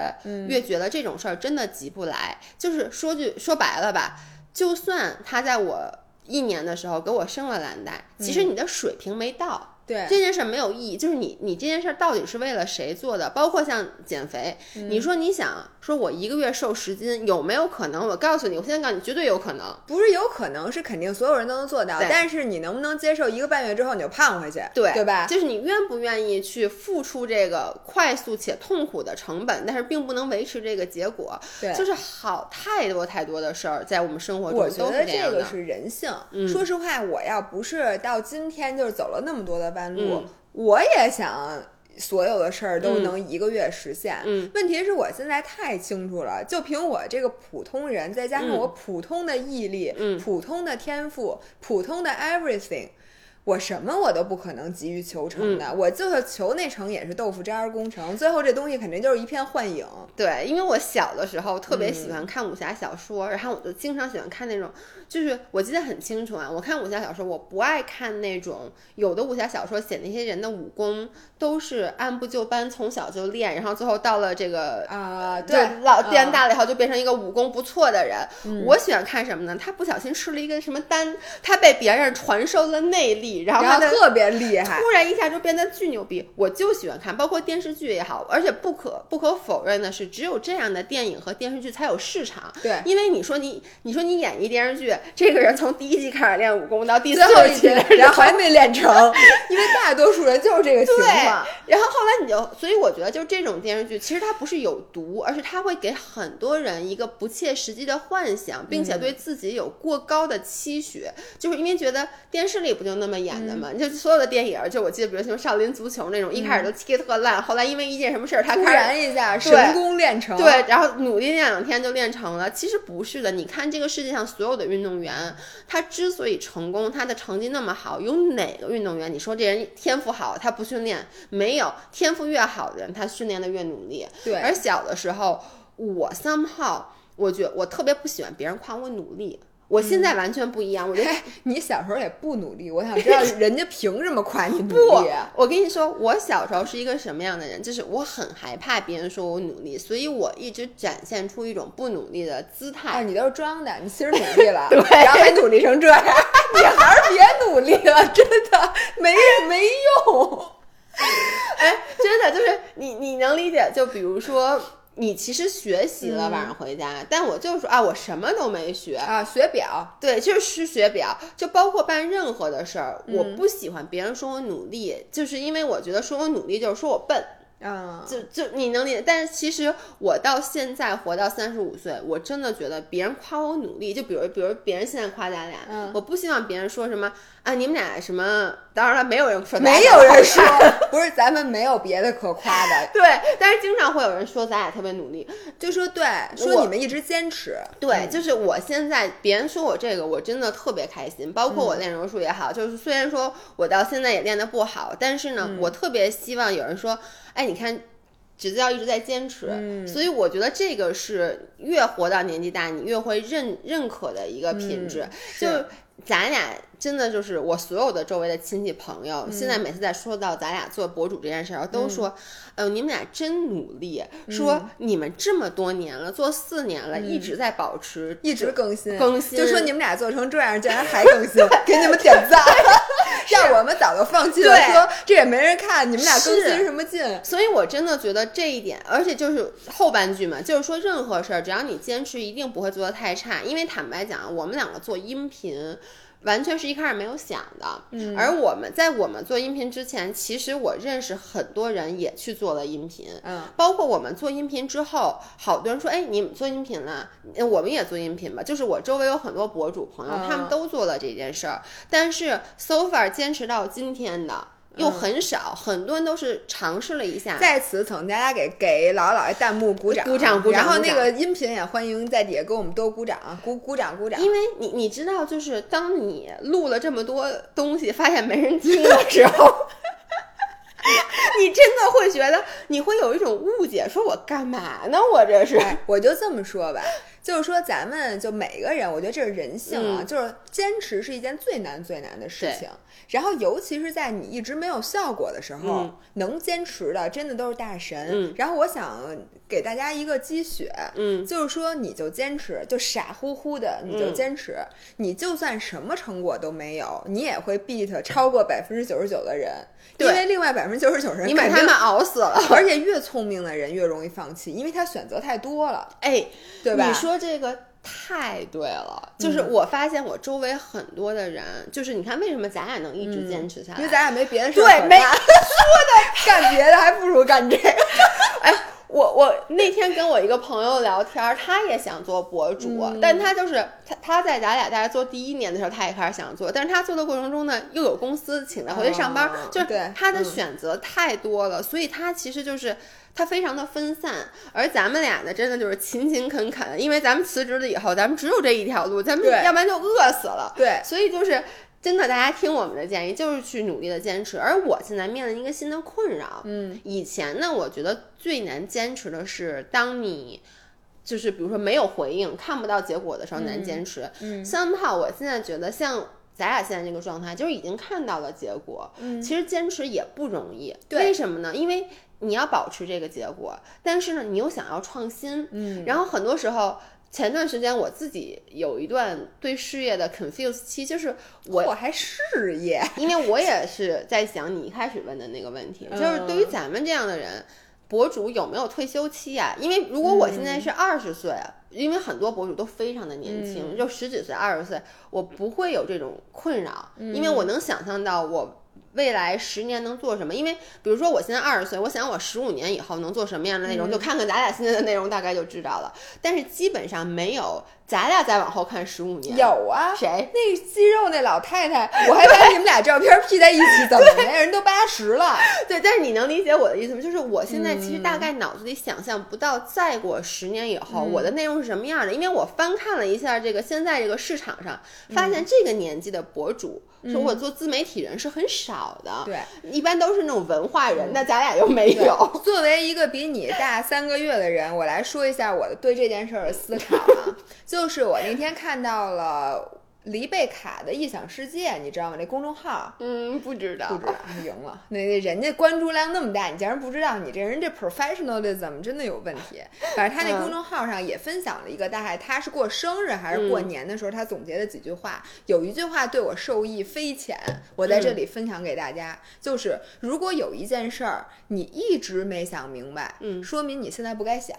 越觉得这种事儿真的急不来。就是说句说白了吧，就算他在我一年的时候给我升了蓝带，其实你的水平没到。对这件事没有意义，就是你你这件事到底是为了谁做的？包括像减肥，你说你想说我一个月瘦十斤，有没有可能？我告诉你，我现在告诉你，绝对有可能。不是有可能，是肯定所有人都能做到。但是你能不能接受一个半月之后你就胖回去？对对吧？就是你愿不愿意去付出这个快速且痛苦的成本，但是并不能维持这个结果。对，就是好太多太多的事儿在我们生活中我觉得这个是人性。嗯，说实话，我要不是到今天就是走了那么多的。弯路，我也想所有的事儿都能一个月实现。嗯，问题是我现在太清楚了，就凭我这个普通人，再加上我普通的毅力、普通的天赋、普通的 everything。我什么我都不可能急于求成的，我就是求那成也是豆腐渣工程，最后这东西肯定就是一片幻影。对，因为我小的时候特别喜欢看武侠小说，然后我就经常喜欢看那种，就是我记得很清楚啊，我看武侠小说，我不爱看那种有的武侠小说写那些人的武功都是按部就班，从小就练，然后最后到了这个啊，对，老变大了以后就变成一个武功不错的人。我喜欢看什么呢？他不小心吃了一个什么丹，他被别人传授了内力。然后特别厉害，突然一下就变得巨牛逼。我就喜欢看，包括电视剧也好，而且不可不可否认的是，只有这样的电影和电视剧才有市场。对，因为你说你你说你演一电视剧，这个人从第一季开始练武功到第四集，然后还没练成，因为大多数人就是这个情况。然后后来你就，所以我觉得就这种电视剧，其实它不是有毒，而是它会给很多人一个不切实际的幻想，并且对自己有过高的期许，就是因为觉得电视里不就那么演。的嘛，就所有的电影，就我记得，比如像《少林足球》那种，一开始都踢特烂，后来因为一件什么事儿，他突然一下神功练成，对，然后努力练两天就练成了。其实不是的，你看这个世界上所有的运动员，他之所以成功，他的成绩那么好，有哪个运动员你说这人天赋好，他不训练？没有，天赋越好的人，他训练的越努力。对，而小的时候，我 somehow 我觉我特别不喜欢别人夸我努力。我现在完全不一样，我觉得你小时候也不努力。我想知道 人家凭什么夸你努力？我跟你说，我小时候是一个什么样的人？就是我很害怕别人说我努力，所以我一直展现出一种不努力的姿态。你都是装的，你其实努力了，对，然后还努力成这样。你还是别努力了，真的没没用。哎，真的就是你，你能理解？就比如说。你其实学习了，晚上回家，但我就说啊，我什么都没学啊，学表，对，就是学表，就包括办任何的事儿，我不喜欢别人说我努力，就是因为我觉得说我努力就是说我笨。啊，就就你能理解，但是其实我到现在活到三十五岁，我真的觉得别人夸我努力，就比如比如别人现在夸咱俩，我不希望别人说什么啊，你们俩什么，当然了，没有人说，没有人说，不是咱们没有别的可夸的，对，但是经常会有人说咱俩特别努力，就说对，说你们一直坚持，对，就是我现在别人说我这个，我真的特别开心，包括我练柔术也好，就是虽然说我到现在也练得不好，但是呢，我特别希望有人说。哎，你看，只要一直在坚持，所以我觉得这个是越活到年纪大，你越会认认可的一个品质。就咱俩真的就是我所有的周围的亲戚朋友，现在每次在说到咱俩做博主这件事儿，都说。呃，你们俩真努力，说你们这么多年了，做四年了，一直在保持，一直更新更新，就说。你们俩做成这样，竟然还更新，给你们点赞。让我们早就放弃了，说这也没人看，你们俩更新什么劲？所以我真的觉得这一点，而且就是后半句嘛，就是说任何事儿，只要你坚持，一定不会做的太差。因为坦白讲，我们两个做音频。完全是一开始没有想的，嗯，而我们在我们做音频之前，其实我认识很多人也去做了音频，嗯，包括我们做音频之后，好多人说，哎，你们做音频了，我们也做音频吧。就是我周围有很多博主朋友，他们都做了这件事儿，但是 so far 坚持到今天的。又很少，很多人都是尝试了一下。在此，请大家给给老姥爷弹幕鼓掌，鼓掌，鼓掌。然后那个音频也欢迎在底下给我们多鼓掌，鼓鼓掌，鼓掌。因为你你知道，就是当你录了这么多东西，发现没人 听的时候，你真的会觉得你会有一种误解，说我干嘛呢？我这是，我就这么说吧。就是说，咱们就每个人，我觉得这是人性啊。就是坚持是一件最难最难的事情。然后，尤其是在你一直没有效果的时候，能坚持的真的都是大神。然后，我想给大家一个积雪，嗯，就是说，你就坚持，就傻乎乎的，你就坚持，你就算什么成果都没有，你也会 beat 超过百分之九十九的人。因为另外百分之九十九人，你把他们熬死了。而且越聪明的人越容易放弃，因为他选择太多了。哎，对吧？你说这个太对了。就是我发现我周围很多的人，就是你看为什么咱俩能一直坚持下来？因为咱俩没别的事儿。对，没说的干别的还不如干这个。哎。我我那天跟我一个朋友聊天，他也想做博主，但他就是他他在咱俩大家做第一年的时候，他也开始想做，但是他做的过程中呢，又有公司请他回去上班，就是他的选择太多了，所以他其实就是他非常的分散。而咱们俩呢，真的就是勤勤恳恳，因为咱们辞职了以后，咱们只有这一条路，咱们要不然就饿死了。对，所以就是。真的，大家听我们的建议，就是去努力的坚持。而我现在面临一个新的困扰，嗯，以前呢，我觉得最难坚持的是，当你就是比如说没有回应、看不到结果的时候难坚持。嗯，三炮，我现在觉得像咱俩现在这个状态，就是已经看到了结果，嗯，其实坚持也不容易。为什么呢？因为你要保持这个结果，但是呢，你又想要创新，嗯，然后很多时候。前段时间我自己有一段对事业的 confuse 期，就是我我还事业，因为我也是在想你一开始问的那个问题，就是对于咱们这样的人，博主有没有退休期啊？因为如果我现在是二十岁，因为很多博主都非常的年轻，就十几岁、二十岁，我不会有这种困扰，因为我能想象到我。未来十年能做什么？因为比如说我现在二十岁，我想我十五年以后能做什么样的内容，就看看咱俩现在的内容，大概就知道了。但是基本上没有。咱俩再往后看十五年，有啊，谁？那肌肉那老太太，我还把你们俩照片 P 在一起，怎么的？人都八十了。对，但是你能理解我的意思吗？就是我现在其实大概脑子里想象不到，再过十年以后我的内容是什么样的，因为我翻看了一下这个现在这个市场上，发现这个年纪的博主，说我做自媒体人是很少的，对，一般都是那种文化人，那咱俩又没有。作为一个比你大三个月的人，我来说一下我的对这件事儿的思考啊，就。就是我那天看到了黎贝卡的异想世界，你知道吗？那公众号，嗯，不知道，不知道，赢了。那那人家关注量那么大，你竟然不知道？你这人这 professionalism 真的有问题。反正他那公众号上也分享了一个，大概他是过生日还是过年的时候，他总结的几句话。有一句话对我受益匪浅，我在这里分享给大家，就是如果有一件事儿你一直没想明白，嗯，说明你现在不该想。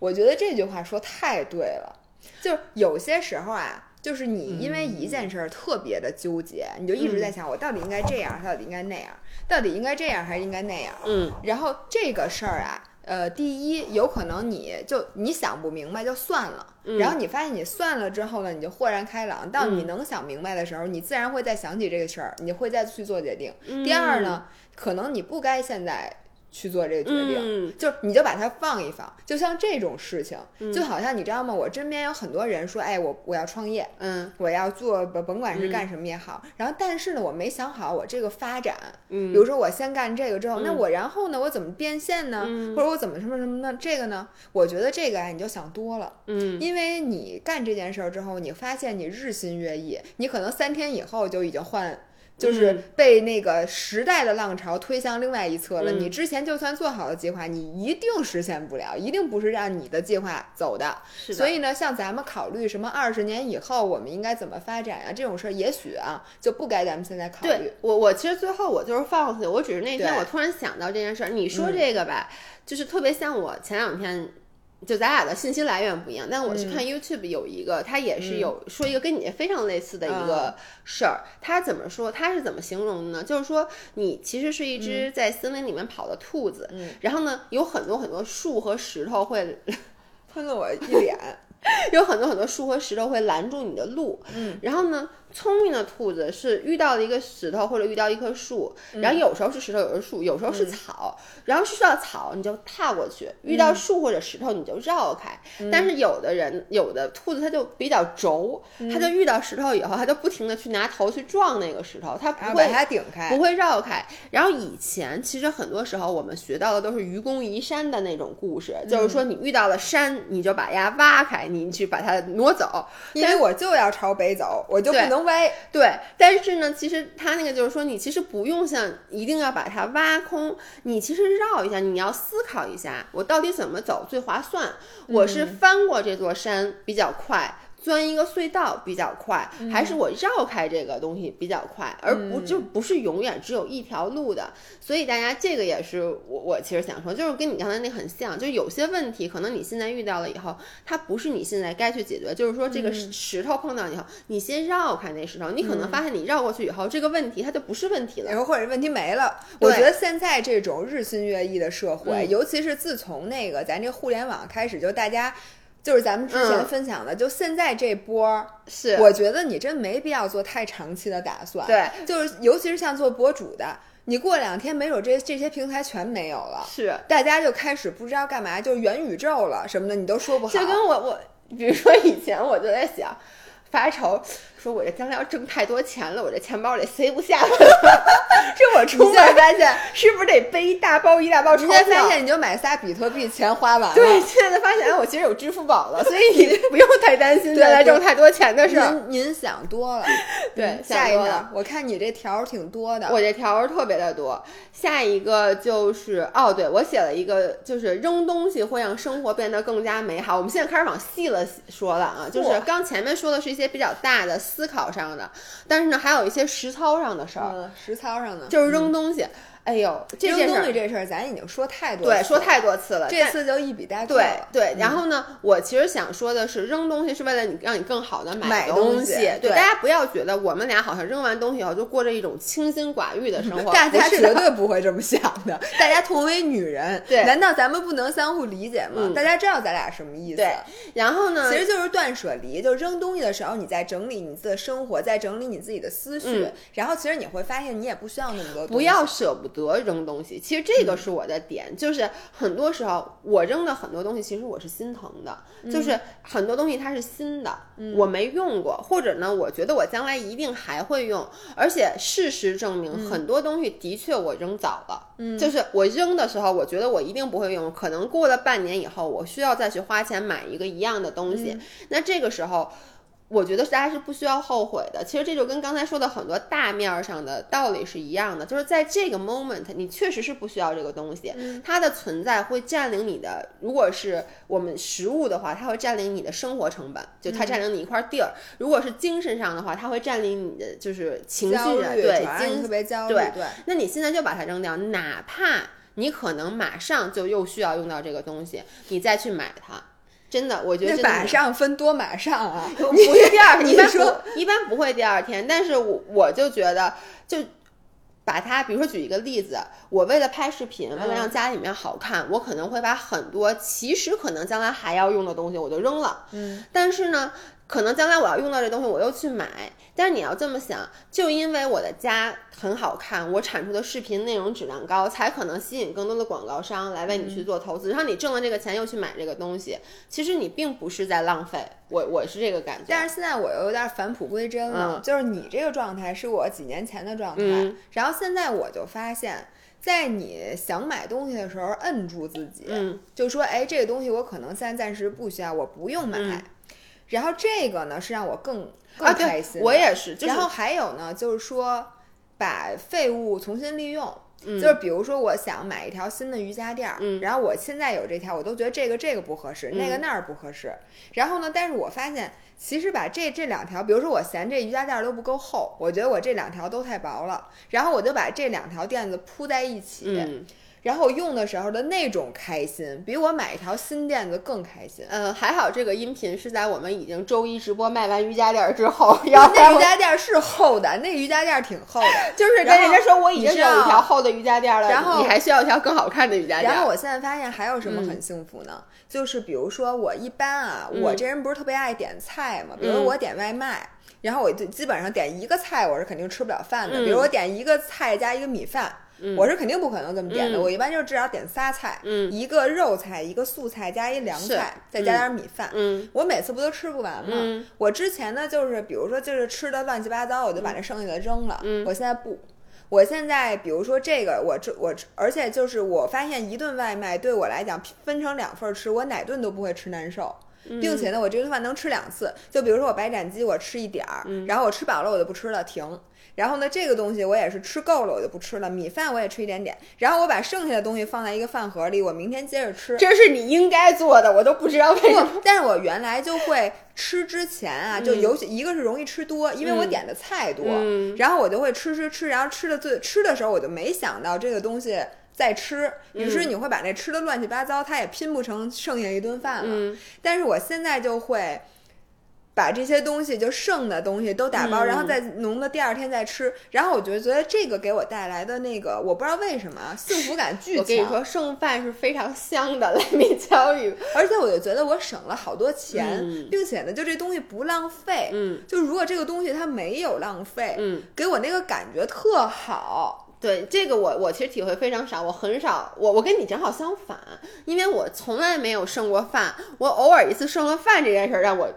我觉得这句话说太对了，就是有些时候啊，就是你因为一件事儿特别的纠结，你就一直在想，我到底应该这样，到底应该那样，到底应该这样还是应该那样？嗯，然后这个事儿啊，呃，第一，有可能你就你想不明白就算了，然后你发现你算了之后呢，你就豁然开朗，到你能想明白的时候，你自然会再想起这个事儿，你会再去做决定。第二呢，可能你不该现在。去做这个决定，就你就把它放一放，就像这种事情，就好像你知道吗？我身边有很多人说，哎，我我要创业，嗯，我要做，甭甭管是干什么也好，然后但是呢，我没想好我这个发展，嗯，比如说我先干这个之后，那我然后呢，我怎么变现呢？或者我怎么什么什么呢？这个呢？我觉得这个啊，你就想多了，嗯，因为你干这件事儿之后，你发现你日新月异，你可能三天以后就已经换。就是被那个时代的浪潮推向另外一侧了。你之前就算做好了计划，你一定实现不了，一定不是让你的计划走的。所以呢，像咱们考虑什么二十年以后我们应该怎么发展呀，这种事儿，也许啊就不该咱们现在考虑。我我其实最后我就是放弃，我只是那天我突然想到这件事儿。你说这个吧，就是特别像我前两天。就咱俩的信息来源不一样，但我去看 YouTube 有一个，他也是有说一个跟你非常类似的一个事儿。他怎么说？他是怎么形容的呢？就是说，你其实是一只在森林里面跑的兔子，然后呢，有很多很多树和石头会 喷了我一脸，有很多很多树和石头会拦住你的路。嗯，然后呢？聪明的兔子是遇到了一个石头或者遇到一棵树，然后有时候是石头，有时候树，有时候是草，然后遇到草你就踏过去，遇到树或者石头你就绕开。但是有的人，有的兔子它就比较轴，它就遇到石头以后，它就不停的去拿头去撞那个石头，它不会把它顶开，不会绕开。然后以前其实很多时候我们学到的都是愚公移山的那种故事，就是说你遇到了山，你就把它挖开，你去把它挪走，因为我就要朝北走，我就不能。歪对，但是呢，其实他那个就是说，你其实不用像一定要把它挖空，你其实绕一下，你要思考一下，我到底怎么走最划算？我是翻过这座山比较快。钻一个隧道比较快，还是我绕开这个东西比较快，而不就不是永远只有一条路的。所以大家这个也是我我其实想说，就是跟你刚才那很像，就有些问题可能你现在遇到了以后，它不是你现在该去解决。就是说这个石头碰到以后，你先绕开那石头，你可能发现你绕过去以后，这个问题它就不是问题了，然后或者问题没了。我觉得现在这种日新月异的社会，尤其是自从那个咱这互联网开始，就大家。就是咱们之前分享的，就现在这波是，我觉得你真没必要做太长期的打算。对，就是尤其是像做博主的，你过两天没准这这些平台全没有了，是，大家就开始不知道干嘛，就元宇宙了什么的，你都说不好。就跟我我，比如说以前我就在想。发愁，说我这将来要挣太多钱了，我这钱包里塞不下了。这我出门发现 是不是得背一大包一大包？直接发现你就买仨比特币，钱花完了。对，现在发现我其实有支付宝了，所以你 不用太担心将来挣太多钱的事儿。您您想多了。对，下一个，我看你这条挺多的。我这条特别的多。下一个就是哦，对我写了一个，就是扔东西会让生活变得更加美好。我们现在开始往细了说了啊，就是刚前面说的是一些比较大的思考上的，但是呢，还有一些实操上的事儿。实操上的就是扔东西。哎呦，这扔东西这事儿咱已经说太多对，说太多次了。这次就一笔带过。对对，然后呢，我其实想说的是，扔东西是为了你让你更好的买东西。对，大家不要觉得我们俩好像扔完东西以后就过着一种清心寡欲的生 活。大家绝对不会这么想的。大家同为女人，对，难道咱们不能相互理解吗？大家知道咱俩什么意思？对。然后呢，其实就是断舍离，就扔东西的时候，你在整理你自己的生活，在整理你自己的思绪。然后其实你会发现，你也不需要那么多。不要舍不得扔东西。其实这个是我的点，就是很多时候我扔的很多东西，其实我是心疼的。就是很多东西它是新的，我没用过，或者呢，我觉得我将来一定还会用。而且事实证明，很多东西的确我扔早了。嗯，就是我扔的时候，我觉得我一定不会用，可能过了半年以后，我需要再去花钱买一个一样的东西。那这个时候。我觉得大家是不需要后悔的。其实这就跟刚才说的很多大面上的道理是一样的，就是在这个 moment，你确实是不需要这个东西，它的存在会占领你的。如果是我们食物的话，它会占领你的生活成本，就它占领你一块地儿；如果是精神上的话，它会占领你的就是情绪上，对，精特别焦虑。对，那你现在就把它扔掉，哪怕你可能马上就又需要用到这个东西，你再去买它。真的，我觉得马上分多马上啊，不是第二天，一般说一般不会第二天，但是我我就觉得，就把它，比如说举一个例子，我为了拍视频，为了让家里面好看，我可能会把很多其实可能将来还要用的东西我就扔了，嗯，但是呢。可能将来我要用到这东西，我又去买。但是你要这么想，就因为我的家很好看，我产出的视频内容质量高，才可能吸引更多的广告商来为你去做投资。然后你挣了这个钱又去买这个东西，其实你并不是在浪费。我我是这个感觉。但是现在我又有点返璞归真了，就是你这个状态是我几年前的状态，然后现在我就发现，在你想买东西的时候，摁住自己，就说，哎，这个东西我可能现在暂时不需要，我不用买。然后这个呢是让我更更开心，我也是。然后还有呢，就是说把废物重新利用，就是比如说我想买一条新的瑜伽垫儿，然后我现在有这条，我都觉得这个这个不合适，那个那儿不合适。然后呢，但是我发现其实把这这两条，比如说我嫌这瑜伽垫儿都不够厚，我觉得我这两条都太薄了，然后我就把这两条垫子铺在一起。然后用的时候的那种开心，比我买一条新垫子更开心。嗯，还好这个音频是在我们已经周一直播卖完瑜伽垫之后。然后那瑜伽垫是厚的，那瑜伽垫挺厚的。就是跟人家说我已经有一条厚的瑜伽垫了，然后你还需要一条更好看的瑜伽垫。然后我现在发现还有什么很幸福呢？就是比如说我一般啊，我这人不是特别爱点菜嘛，比如我点外卖，然后我就基本上点一个菜，我是肯定吃不了饭的。比如我点一个菜加一个米饭。我是肯定不可能这么点的，我一般就是至少点仨菜，一个肉菜，一个素菜加一凉菜，再加点米饭。我每次不都吃不完吗？我之前呢，就是比如说就是吃的乱七八糟，我就把这剩下的扔了。我现在不，我现在比如说这个，我这我而且就是我发现一顿外卖对我来讲分成两份吃，我哪顿都不会吃难受，并且呢，我这顿饭能吃两次。就比如说我白斩鸡，我吃一点儿，然后我吃饱了我就不吃了，停。然后呢，这个东西我也是吃够了，我就不吃了。米饭我也吃一点点，然后我把剩下的东西放在一个饭盒里，我明天接着吃。这是你应该做的，我都不知道为什么。但是我原来就会吃之前啊，就尤其一个是容易吃多，因为我点的菜多，然后我就会吃吃吃，然后吃的最吃的时候我就没想到这个东西再吃，于是你会把那吃的乱七八糟，它也拼不成剩下一顿饭了。但是我现在就会。把这些东西就剩的东西都打包，然后再浓的第二天再吃。然后我觉得觉得这个给我带来的那个，我不知道为什么 幸福感巨强。我跟你说，剩饭是非常香的，来米教育。而且我就觉得我省了好多钱，并且呢，就这东西不浪费。嗯，就如果这个东西它没有浪费，嗯，给我那个感觉特好。对这个我我其实体会非常少，我很少，我我跟你正好相反，因为我从来没有剩过饭，我偶尔一次剩了饭这件事儿让我。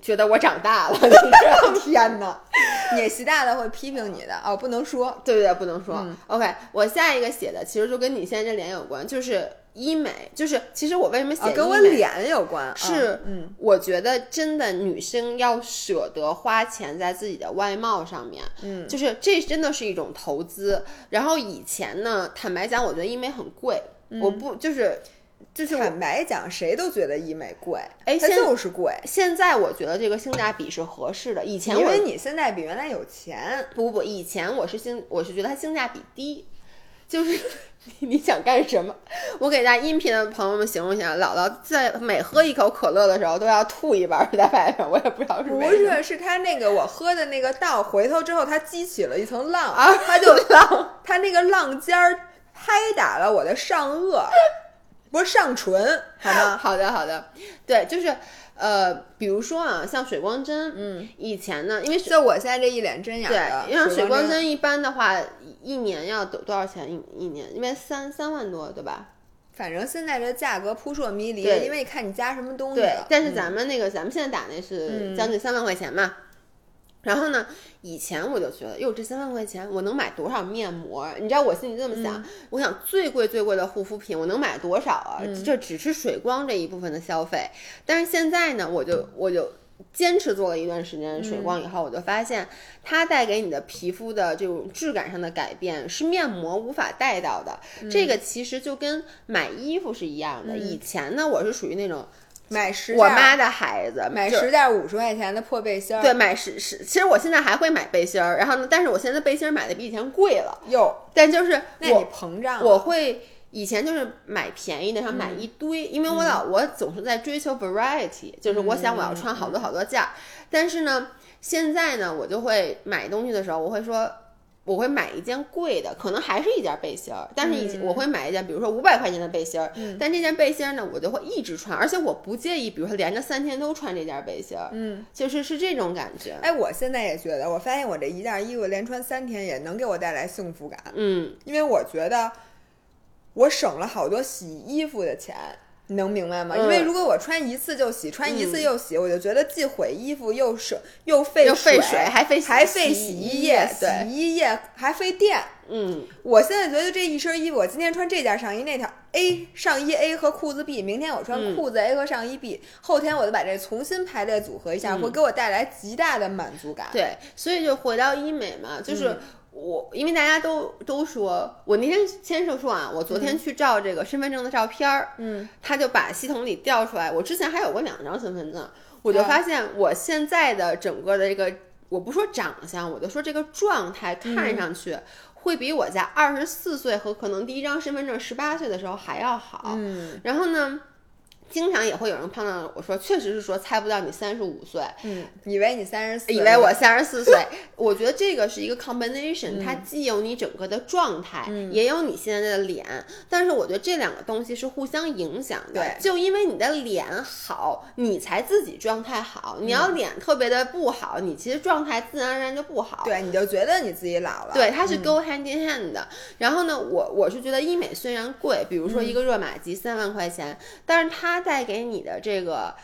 觉得我长大了，天哪！你习大的会批评你的哦，不能说，对不对，不能说。OK，我下一个写的其实就跟你现在这脸有关，就是医美，就是其实我为什么写跟我脸有关？是，嗯，我觉得真的女生要舍得花钱在自己的外貌上面，嗯，就是这真的是一种投资。然后以前呢，坦白讲，我觉得医美很贵，我不就是。就是坦白讲，谁都觉得医美贵，哎，它就是贵。现在我觉得这个性价比是合适的。以前因为你现在比原来有钱，不不不，以前我是性我是觉得它性价比低，就是 你想干什么？我给大家音频的朋友们形容一下，姥姥在每喝一口可乐的时候都要吐一半在外边，我也不知道是不是，是他那个我喝的那个倒回头之后，它激起了一层浪啊，它就 浪，它那个浪尖儿拍打了我的上颚，不是上唇，好吗？好的，好的，对，就是。呃，比如说啊，像水光针，嗯，以前呢，因为就我现在这一脸针眼对，因为水光针一般的话，一年要多多少钱？一一年，因为三三万多，对吧？反正现在这价格扑朔迷离，因为看你加什么东西。对，但是咱们那个，咱们现在打那是将近三万块钱嘛。然后呢？以前我就觉得，哟，这三万块钱我能买多少面膜？你知道我心里这么想，我想最贵最贵的护肤品我能买多少啊？这只是水光这一部分的消费。但是现在呢，我就我就坚持做了一段时间水光以后，我就发现它带给你的皮肤的这种质感上的改变是面膜无法带到的。这个其实就跟买衣服是一样的。以前呢，我是属于那种。买十，我妈的孩子买十件五十块钱的破背心儿。对，买十十，其实我现在还会买背心儿，然后呢，但是我现在背心儿买的比以前贵了。哟，但就是我膨胀，我会以前就是买便宜的，然后买一堆，因为我老我总是在追求 variety，就是我想我要穿好多好多件儿。但是呢，现在呢，我就会买东西的时候，我会说。我会买一件贵的，可能还是一件背心儿，但是以前我会买一件，比如说五百块钱的背心儿，但这件背心儿呢，我就会一直穿，而且我不介意，比如说连着三天都穿这件背心儿，嗯，就是是这种感觉。哎，我现在也觉得，我发现我这一件衣服连穿三天也能给我带来幸福感，嗯，因为我觉得我省了好多洗衣服的钱。你能明白吗？因为如果我穿一次就洗，穿一次又洗，我就觉得既毁衣服又省又费水，还费还费洗衣液，洗衣液还费电。嗯，我现在觉得这一身衣服，我今天穿这件上衣，那条 A 上衣 A 和裤子 B，明天我穿裤子 A 和上衣 B，后天我就把这重新排列组合一下，会给我带来极大的满足感。对，所以就回到医美嘛，就是。我因为大家都都说，我那天先生说啊，我昨天去照这个身份证的照片儿，嗯，他就把系统里调出来，我之前还有过两张身份证，我就发现我现在的整个的这个，我不说长相，我就说这个状态，看上去会比我在二十四岁和可能第一张身份证十八岁的时候还要好，嗯，然后呢？经常也会有人碰到我说，确实是说猜不到你三十五岁，嗯，以为你三十四，以为我三十四岁。我觉得这个是一个 combination，它既有你整个的状态，也有你现在的脸。但是我觉得这两个东西是互相影响的。对，就因为你的脸好，你才自己状态好。你要脸特别的不好，你其实状态自然而然就不好。对，你就觉得你自己老了。对，它是 go hand in hand 的。然后呢，我我是觉得医美虽然贵，比如说一个热玛吉三万块钱，但是它。带给你的这个，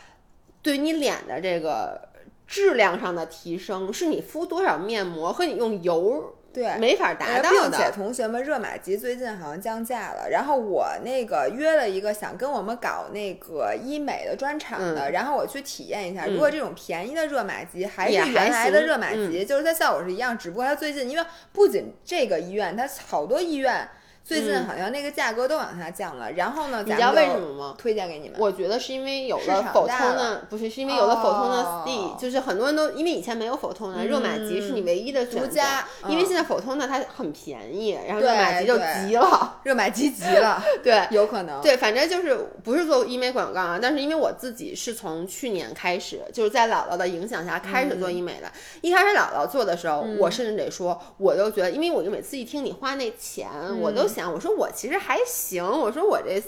对你脸的这个质量上的提升，是你敷多少面膜和你用油对没法达到的。并且同学们，热玛吉最近好像降价了，然后我那个约了一个想跟我们搞那个医美的专场的，然后我去体验一下。如果这种便宜的热玛吉还是原来的热玛吉，就是它效果是一样，只不过它最近因为不仅这个医院，它好多医院。最近好像那个价格都往下降了，然后呢？你知道为什么吗？推荐给你们。我觉得是因为有了否通的，不是是因为有了否通的 ST，就是很多人都因为以前没有否通的，热玛吉是你唯一的独家。因为现在否通的它很便宜，然后热玛吉就急了，热玛吉急了，对，有可能。对，反正就是不是做医美广告啊，但是因为我自己是从去年开始，就是在姥姥的影响下开始做医美的。一开始姥姥做的时候，我甚至得说，我都觉得，因为我就每次一听你花那钱，我都。我说我其实还行，我说我这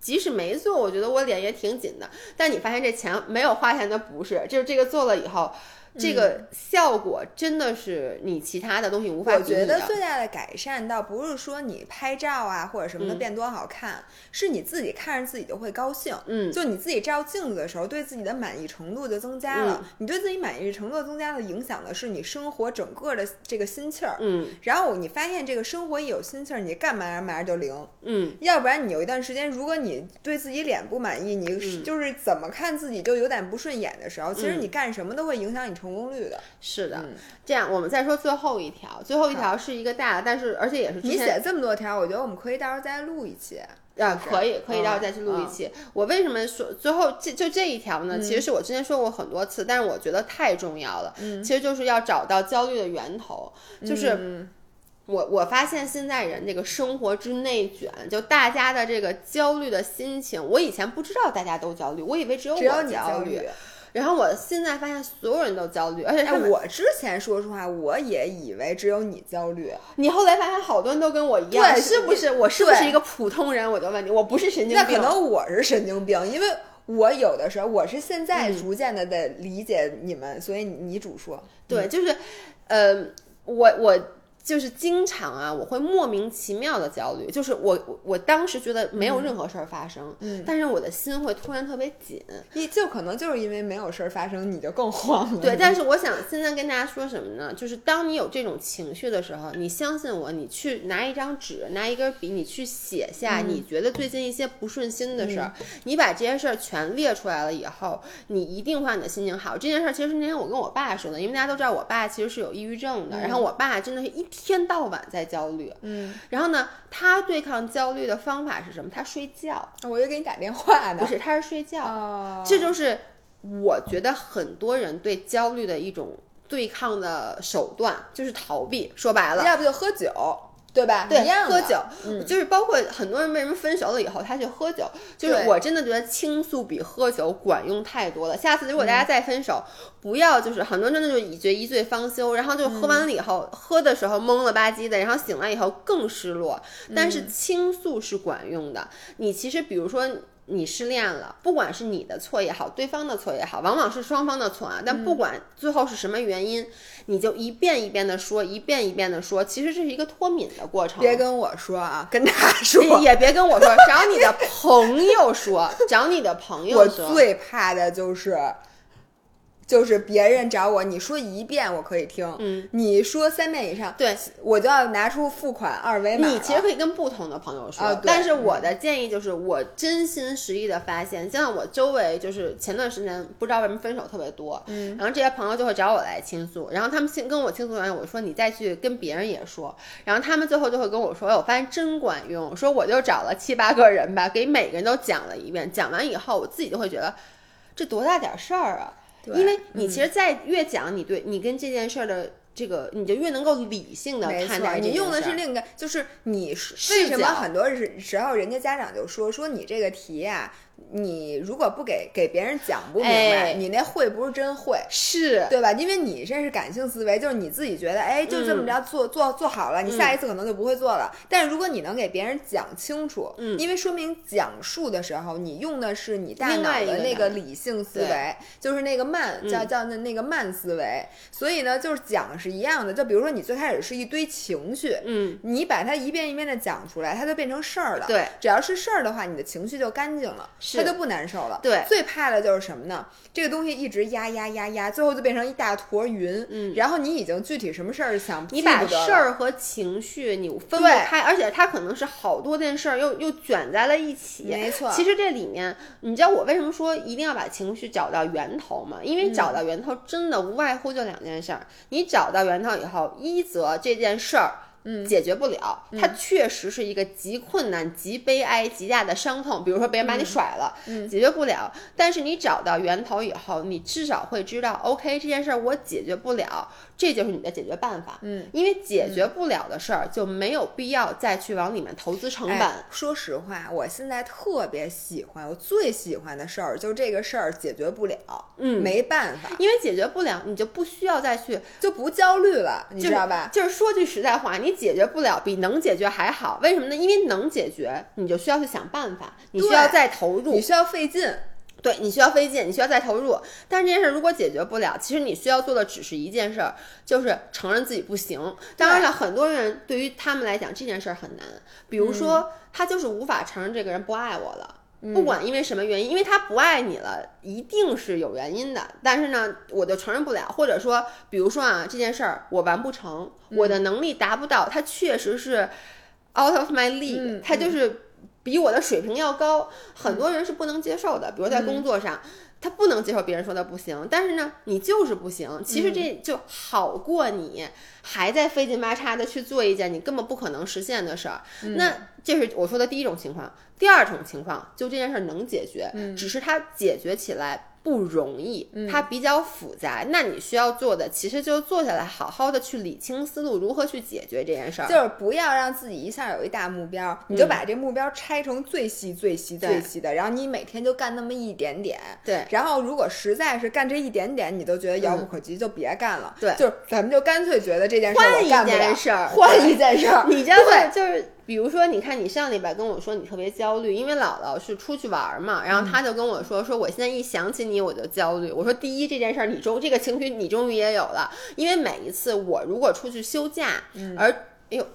即使没做，我觉得我脸也挺紧的。但你发现这钱没有花钱的不是，就是这个做了以后。这个效果真的是你其他的东西无法比拟的。我觉得最大的改善倒不是说你拍照啊或者什么的变多好看，是你自己看着自己就会高兴。嗯，就你自己照镜子的时候，对自己的满意程度就增加了。你对自己满意程度增加的影响的是你生活整个的这个心气儿。嗯，然后你发现这个生活一有心气儿，你干嘛嘛就灵。嗯，要不然你有一段时间，如果你对自己脸不满意，你就是怎么看自己就有点不顺眼的时候，其实你干什么都会影响你。成功率的是的，这样我们再说最后一条，最后一条是一个大的，但是而且也是你写这么多条，我觉得我们可以到时候再录一期啊，可以可以到时候再去录一期。我为什么说最后这就这一条呢？其实是我之前说过很多次，但是我觉得太重要了。其实就是要找到焦虑的源头，就是我我发现现在人这个生活之内卷，就大家的这个焦虑的心情，我以前不知道大家都焦虑，我以为只有我焦虑。然后我现在发现所有人都焦虑，而且我之前说实话，我也以为只有你焦虑。你后来发现好多人都跟我一样，是不是？我是不是一个普通人？我就问你，我不是神经病。那可能我是神经病，因为我有的时候我是现在逐渐的在理解你们，所以你主说。对，就是，呃，我我。就是经常啊，我会莫名其妙的焦虑，就是我我当时觉得没有任何事儿发生，嗯，但是我的心会突然特别紧，你就可能就是因为没有事儿发生，你就更慌了。对，但是我想现在跟大家说什么呢？就是当你有这种情绪的时候，你相信我，你去拿一张纸，拿一根笔，你去写下你觉得最近一些不顺心的事儿，你把这些事儿全列出来了以后，你一定会让你的心情好。这件事儿其实是那天我跟我爸说的，因为大家都知道我爸其实是有抑郁症的，然后我爸真的是一。天到晚在焦虑，嗯，然后呢，他对抗焦虑的方法是什么？他睡觉。我又给你打电话呢。不是，他是睡觉。这就是我觉得很多人对焦虑的一种对抗的手段，就是逃避。说白了，要不就喝酒。对吧？对，喝酒，就是包括很多人为什么分手了以后他去喝酒，就是我真的觉得倾诉比喝酒管用太多了。下次如果大家再分手，不要就是很多人真的就以觉一醉方休，然后就喝完了以后，喝的时候懵了吧唧的，然后醒来以后更失落。但是倾诉是管用的。你其实比如说。你失恋了，不管是你的错也好，对方的错也好，往往是双方的错啊。但不管最后是什么原因，你就一遍一遍的说，一遍一遍的说，其实这是一个脱敏的过程。别跟我说啊，跟他 说，也别跟我说，找你的朋友说，找你的朋友说。我最怕的就是。就是别人找我，你说一遍我可以听，嗯，你说三遍以上，对我就要拿出付款二维码。你其实可以跟不同的朋友说，但是我的建议就是，我真心实意的发现，像我周围就是前段时间不知道为什么分手特别多，嗯，然后这些朋友就会找我来倾诉，然后他们先跟我倾诉完，我说你再去跟别人也说，然后他们最后就会跟我说，我发现真管用，说我就找了七八个人吧，给每个人都讲了一遍，讲完以后我自己就会觉得，这多大点事儿啊。因为你其实，在越讲你对你跟这件事儿的这个，你就越能够理性的看待。你用的是另一个，就是你为什么很多时候人家家长就说说你这个题呀。你如果不给给别人讲不明白，你那会不是真会，是对吧？因为你这是感性思维，就是你自己觉得，哎，就这么着做做做好了，你下一次可能就不会做了。但是如果你能给别人讲清楚，嗯，因为说明讲述的时候，你用的是你大脑的那个理性思维，就是那个慢，叫叫那那个慢思维。所以呢，就是讲是一样的。就比如说你最开始是一堆情绪，嗯，你把它一遍一遍的讲出来，它就变成事儿了。对，只要是事儿的话，你的情绪就干净了。他就不难受了。对，最怕的就是什么呢？这个东西一直压压压压，最后就变成一大坨云。嗯，然后你已经具体什么事儿想，你把事儿和情绪你分不开，而且它可能是好多件事儿又又卷在了一起。没错，其实这里面，你知道我为什么说一定要把情绪找到源头吗？因为找到源头真的无外乎就两件事儿。你找到源头以后，一则这件事儿。嗯，解决不了，它确实是一个极困难、极悲哀、极大的伤痛。比如说别人把你甩了，嗯，解决不了。但是你找到源头以后，你至少会知道，OK，这件事儿我解决不了。这就是你的解决办法，嗯，因为解决不了的事儿就没有必要再去往里面投资成本。说实话，我现在特别喜欢，我最喜欢的事儿就这个事儿解决不了，嗯，没办法，因为解决不了，你就不需要再去，就不焦虑了，你知道吧？就是说句实在话，你解决不了比能解决还好，为什么呢？因为能解决，你就需要去想办法，你需要再投入，你需要费劲。对你需要费劲，你需要再投入，但是这件事如果解决不了，其实你需要做的只是一件事儿，就是承认自己不行。当然了，很多人对于他们来讲这件事儿很难，比如说他就是无法承认这个人不爱我了，不管因为什么原因，因为他不爱你了，一定是有原因的。但是呢，我就承认不了，或者说，比如说啊，这件事儿我完不成，我的能力达不到，他确实是 out of my league，他就是。比我的水平要高，很多人是不能接受的。比如在工作上，他不能接受别人说他不行，但是呢，你就是不行。其实这就好过你还在费劲巴叉的去做一件你根本不可能实现的事儿。那这是我说的第一种情况。第二种情况，就这件事儿能解决，只是它解决起来不容易，它比较复杂。那你需要做的，其实就坐下来，好好的去理清思路，如何去解决这件事儿。就是不要让自己一下有一大目标，你就把这目标拆成最细、最细、最细的，然后你每天就干那么一点点。对。然后如果实在是干这一点点，你都觉得遥不可及，就别干了。对。就是咱们就干脆觉得这件事换一件事儿，换一件事儿。你将会就是。比如说，你看，你上礼拜跟我说你特别焦虑，因为姥姥是出去玩嘛，然后他就跟我说，说我现在一想起你我就焦虑。我说第一这件事儿，你终这个情绪你终于也有了，因为每一次我如果出去休假，嗯而哎呦，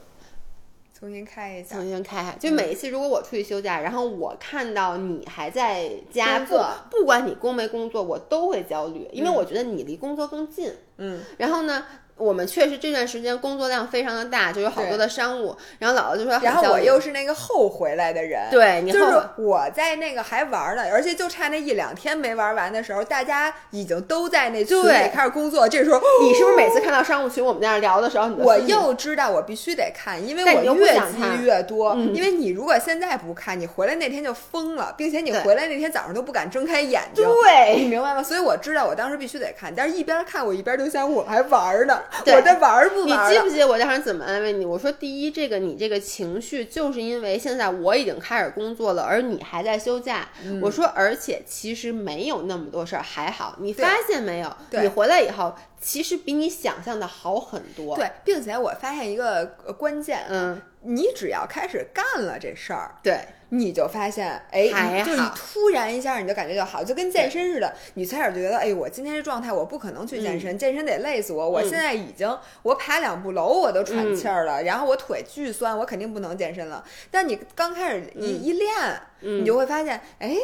重新开一下，重新开，就每一次如果我出去休假，然后我看到你还在家不不管你工没工作，我都会焦虑，因为我觉得你离工作更近。嗯，然后呢？我们确实这段时间工作量非常的大，就有好多的商务。然后姥姥就说，然后我又是那个后回来的人，对，就是我在那个还玩呢，而且就差那一两天没玩完的时候，大家已经都在那群里开始工作。这时候你是不是每次看到商务群我们在那聊的时候，我又知道我必须得看，因为我越积越多。因为你如果现在不看，你回来那天就疯了，并且你回来那天早上都不敢睁开眼睛，对，你明白吗？所以我知道我当时必须得看，但是一边看我一边就想我还玩呢，我在玩。你记不记得我当时怎么安慰你？我说第一，这个你这个情绪就是因为现在我已经开始工作了，而你还在休假。我说，而且其实没有那么多事儿，还好。你发现没有？你回来以后，其实比你想象的好很多。对，并且我发现一个关键，嗯，你只要开始干了这事儿，对。你就发现，哎，就你突然一下，你就感觉就好，就跟健身似的。你开始就觉得，哎，我今天这状态，我不可能去健身，健身得累死我。我现在已经，我爬两步楼我都喘气儿了，然后我腿巨酸，我肯定不能健身了。但你刚开始一一练，你就会发现，哎。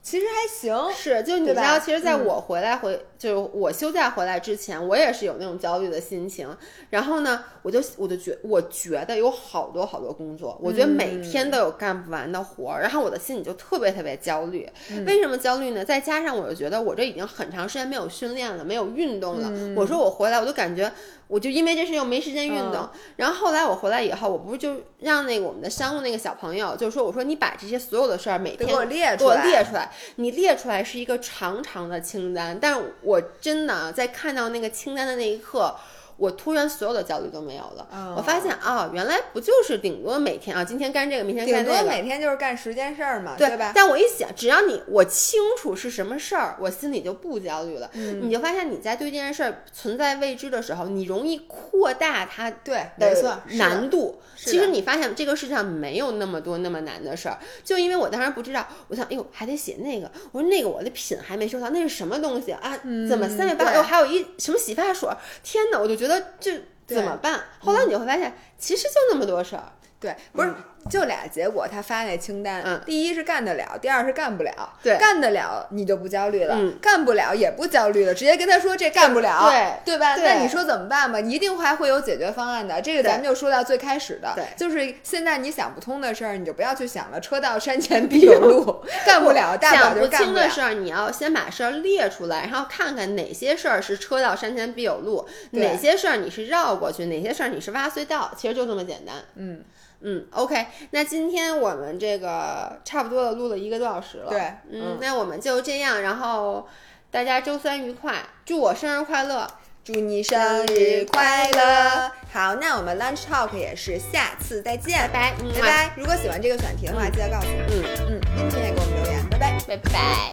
其实还行，是就你知道，其实在我回来回就是我休假回来之前，我也是有那种焦虑的心情。然后呢，我就我就觉我觉得有好多好多工作，我觉得每天都有干不完的活儿，然后我的心里就特别特别焦虑。为什么焦虑呢？再加上我就觉得我这已经很长时间没有训练了，没有运动了。我说我回来，我就感觉。我就因为这事又没时间运动，然后后来我回来以后，我不是就让那个我们的商务那个小朋友，就说我说你把这些所有的事儿每天给我列出来，列出来，你列出来是一个长长的清单，但是我真的在看到那个清单的那一刻。我突然所有的焦虑都没有了，我发现啊，原来不就是顶多每天啊，今天干这个，明天干那个，顶多每天就是干十件事儿嘛，对吧？但我一想，只要你我清楚是什么事儿，我心里就不焦虑了。你就发现你在对这件事儿存在未知的时候，你容易扩大它对没错难度。其实你发现这个世界上没有那么多那么难的事儿，就因为我当时不知道，我想，哎呦，还得写那个，我说那个我的品还没收到，那是什么东西啊？怎么三月八又还有一什么洗发水？天哪，我就觉得这。怎么办？后来你会发现，其实就那么多事儿。对，不是就俩结果，他发那清单，嗯，第一是干得了，第二是干不了。对，干得了你就不焦虑了，干不了也不焦虑了，直接跟他说这干不了，对对吧？那你说怎么办吧？一定还会有解决方案的。这个咱们就说到最开始的，就是现在你想不通的事儿，你就不要去想了。车到山前必有路，干不了，大想不清的事儿，你要先把事儿列出来，然后看看哪些事儿是车到山前必有路，哪些事儿你是绕过去，哪些事儿你是挖隧道，其实就这么简单。嗯。嗯，OK，那今天我们这个差不多的录了一个多小时了。对，嗯，那我们就这样，然后大家周三愉快，祝我生日快乐，祝你生日快乐。好，那我们 Lunch Talk 也是下次再见，拜拜，拜拜。如果喜欢这个选题的话，记得告诉我。嗯嗯，音频也给我们留言，拜拜，拜拜。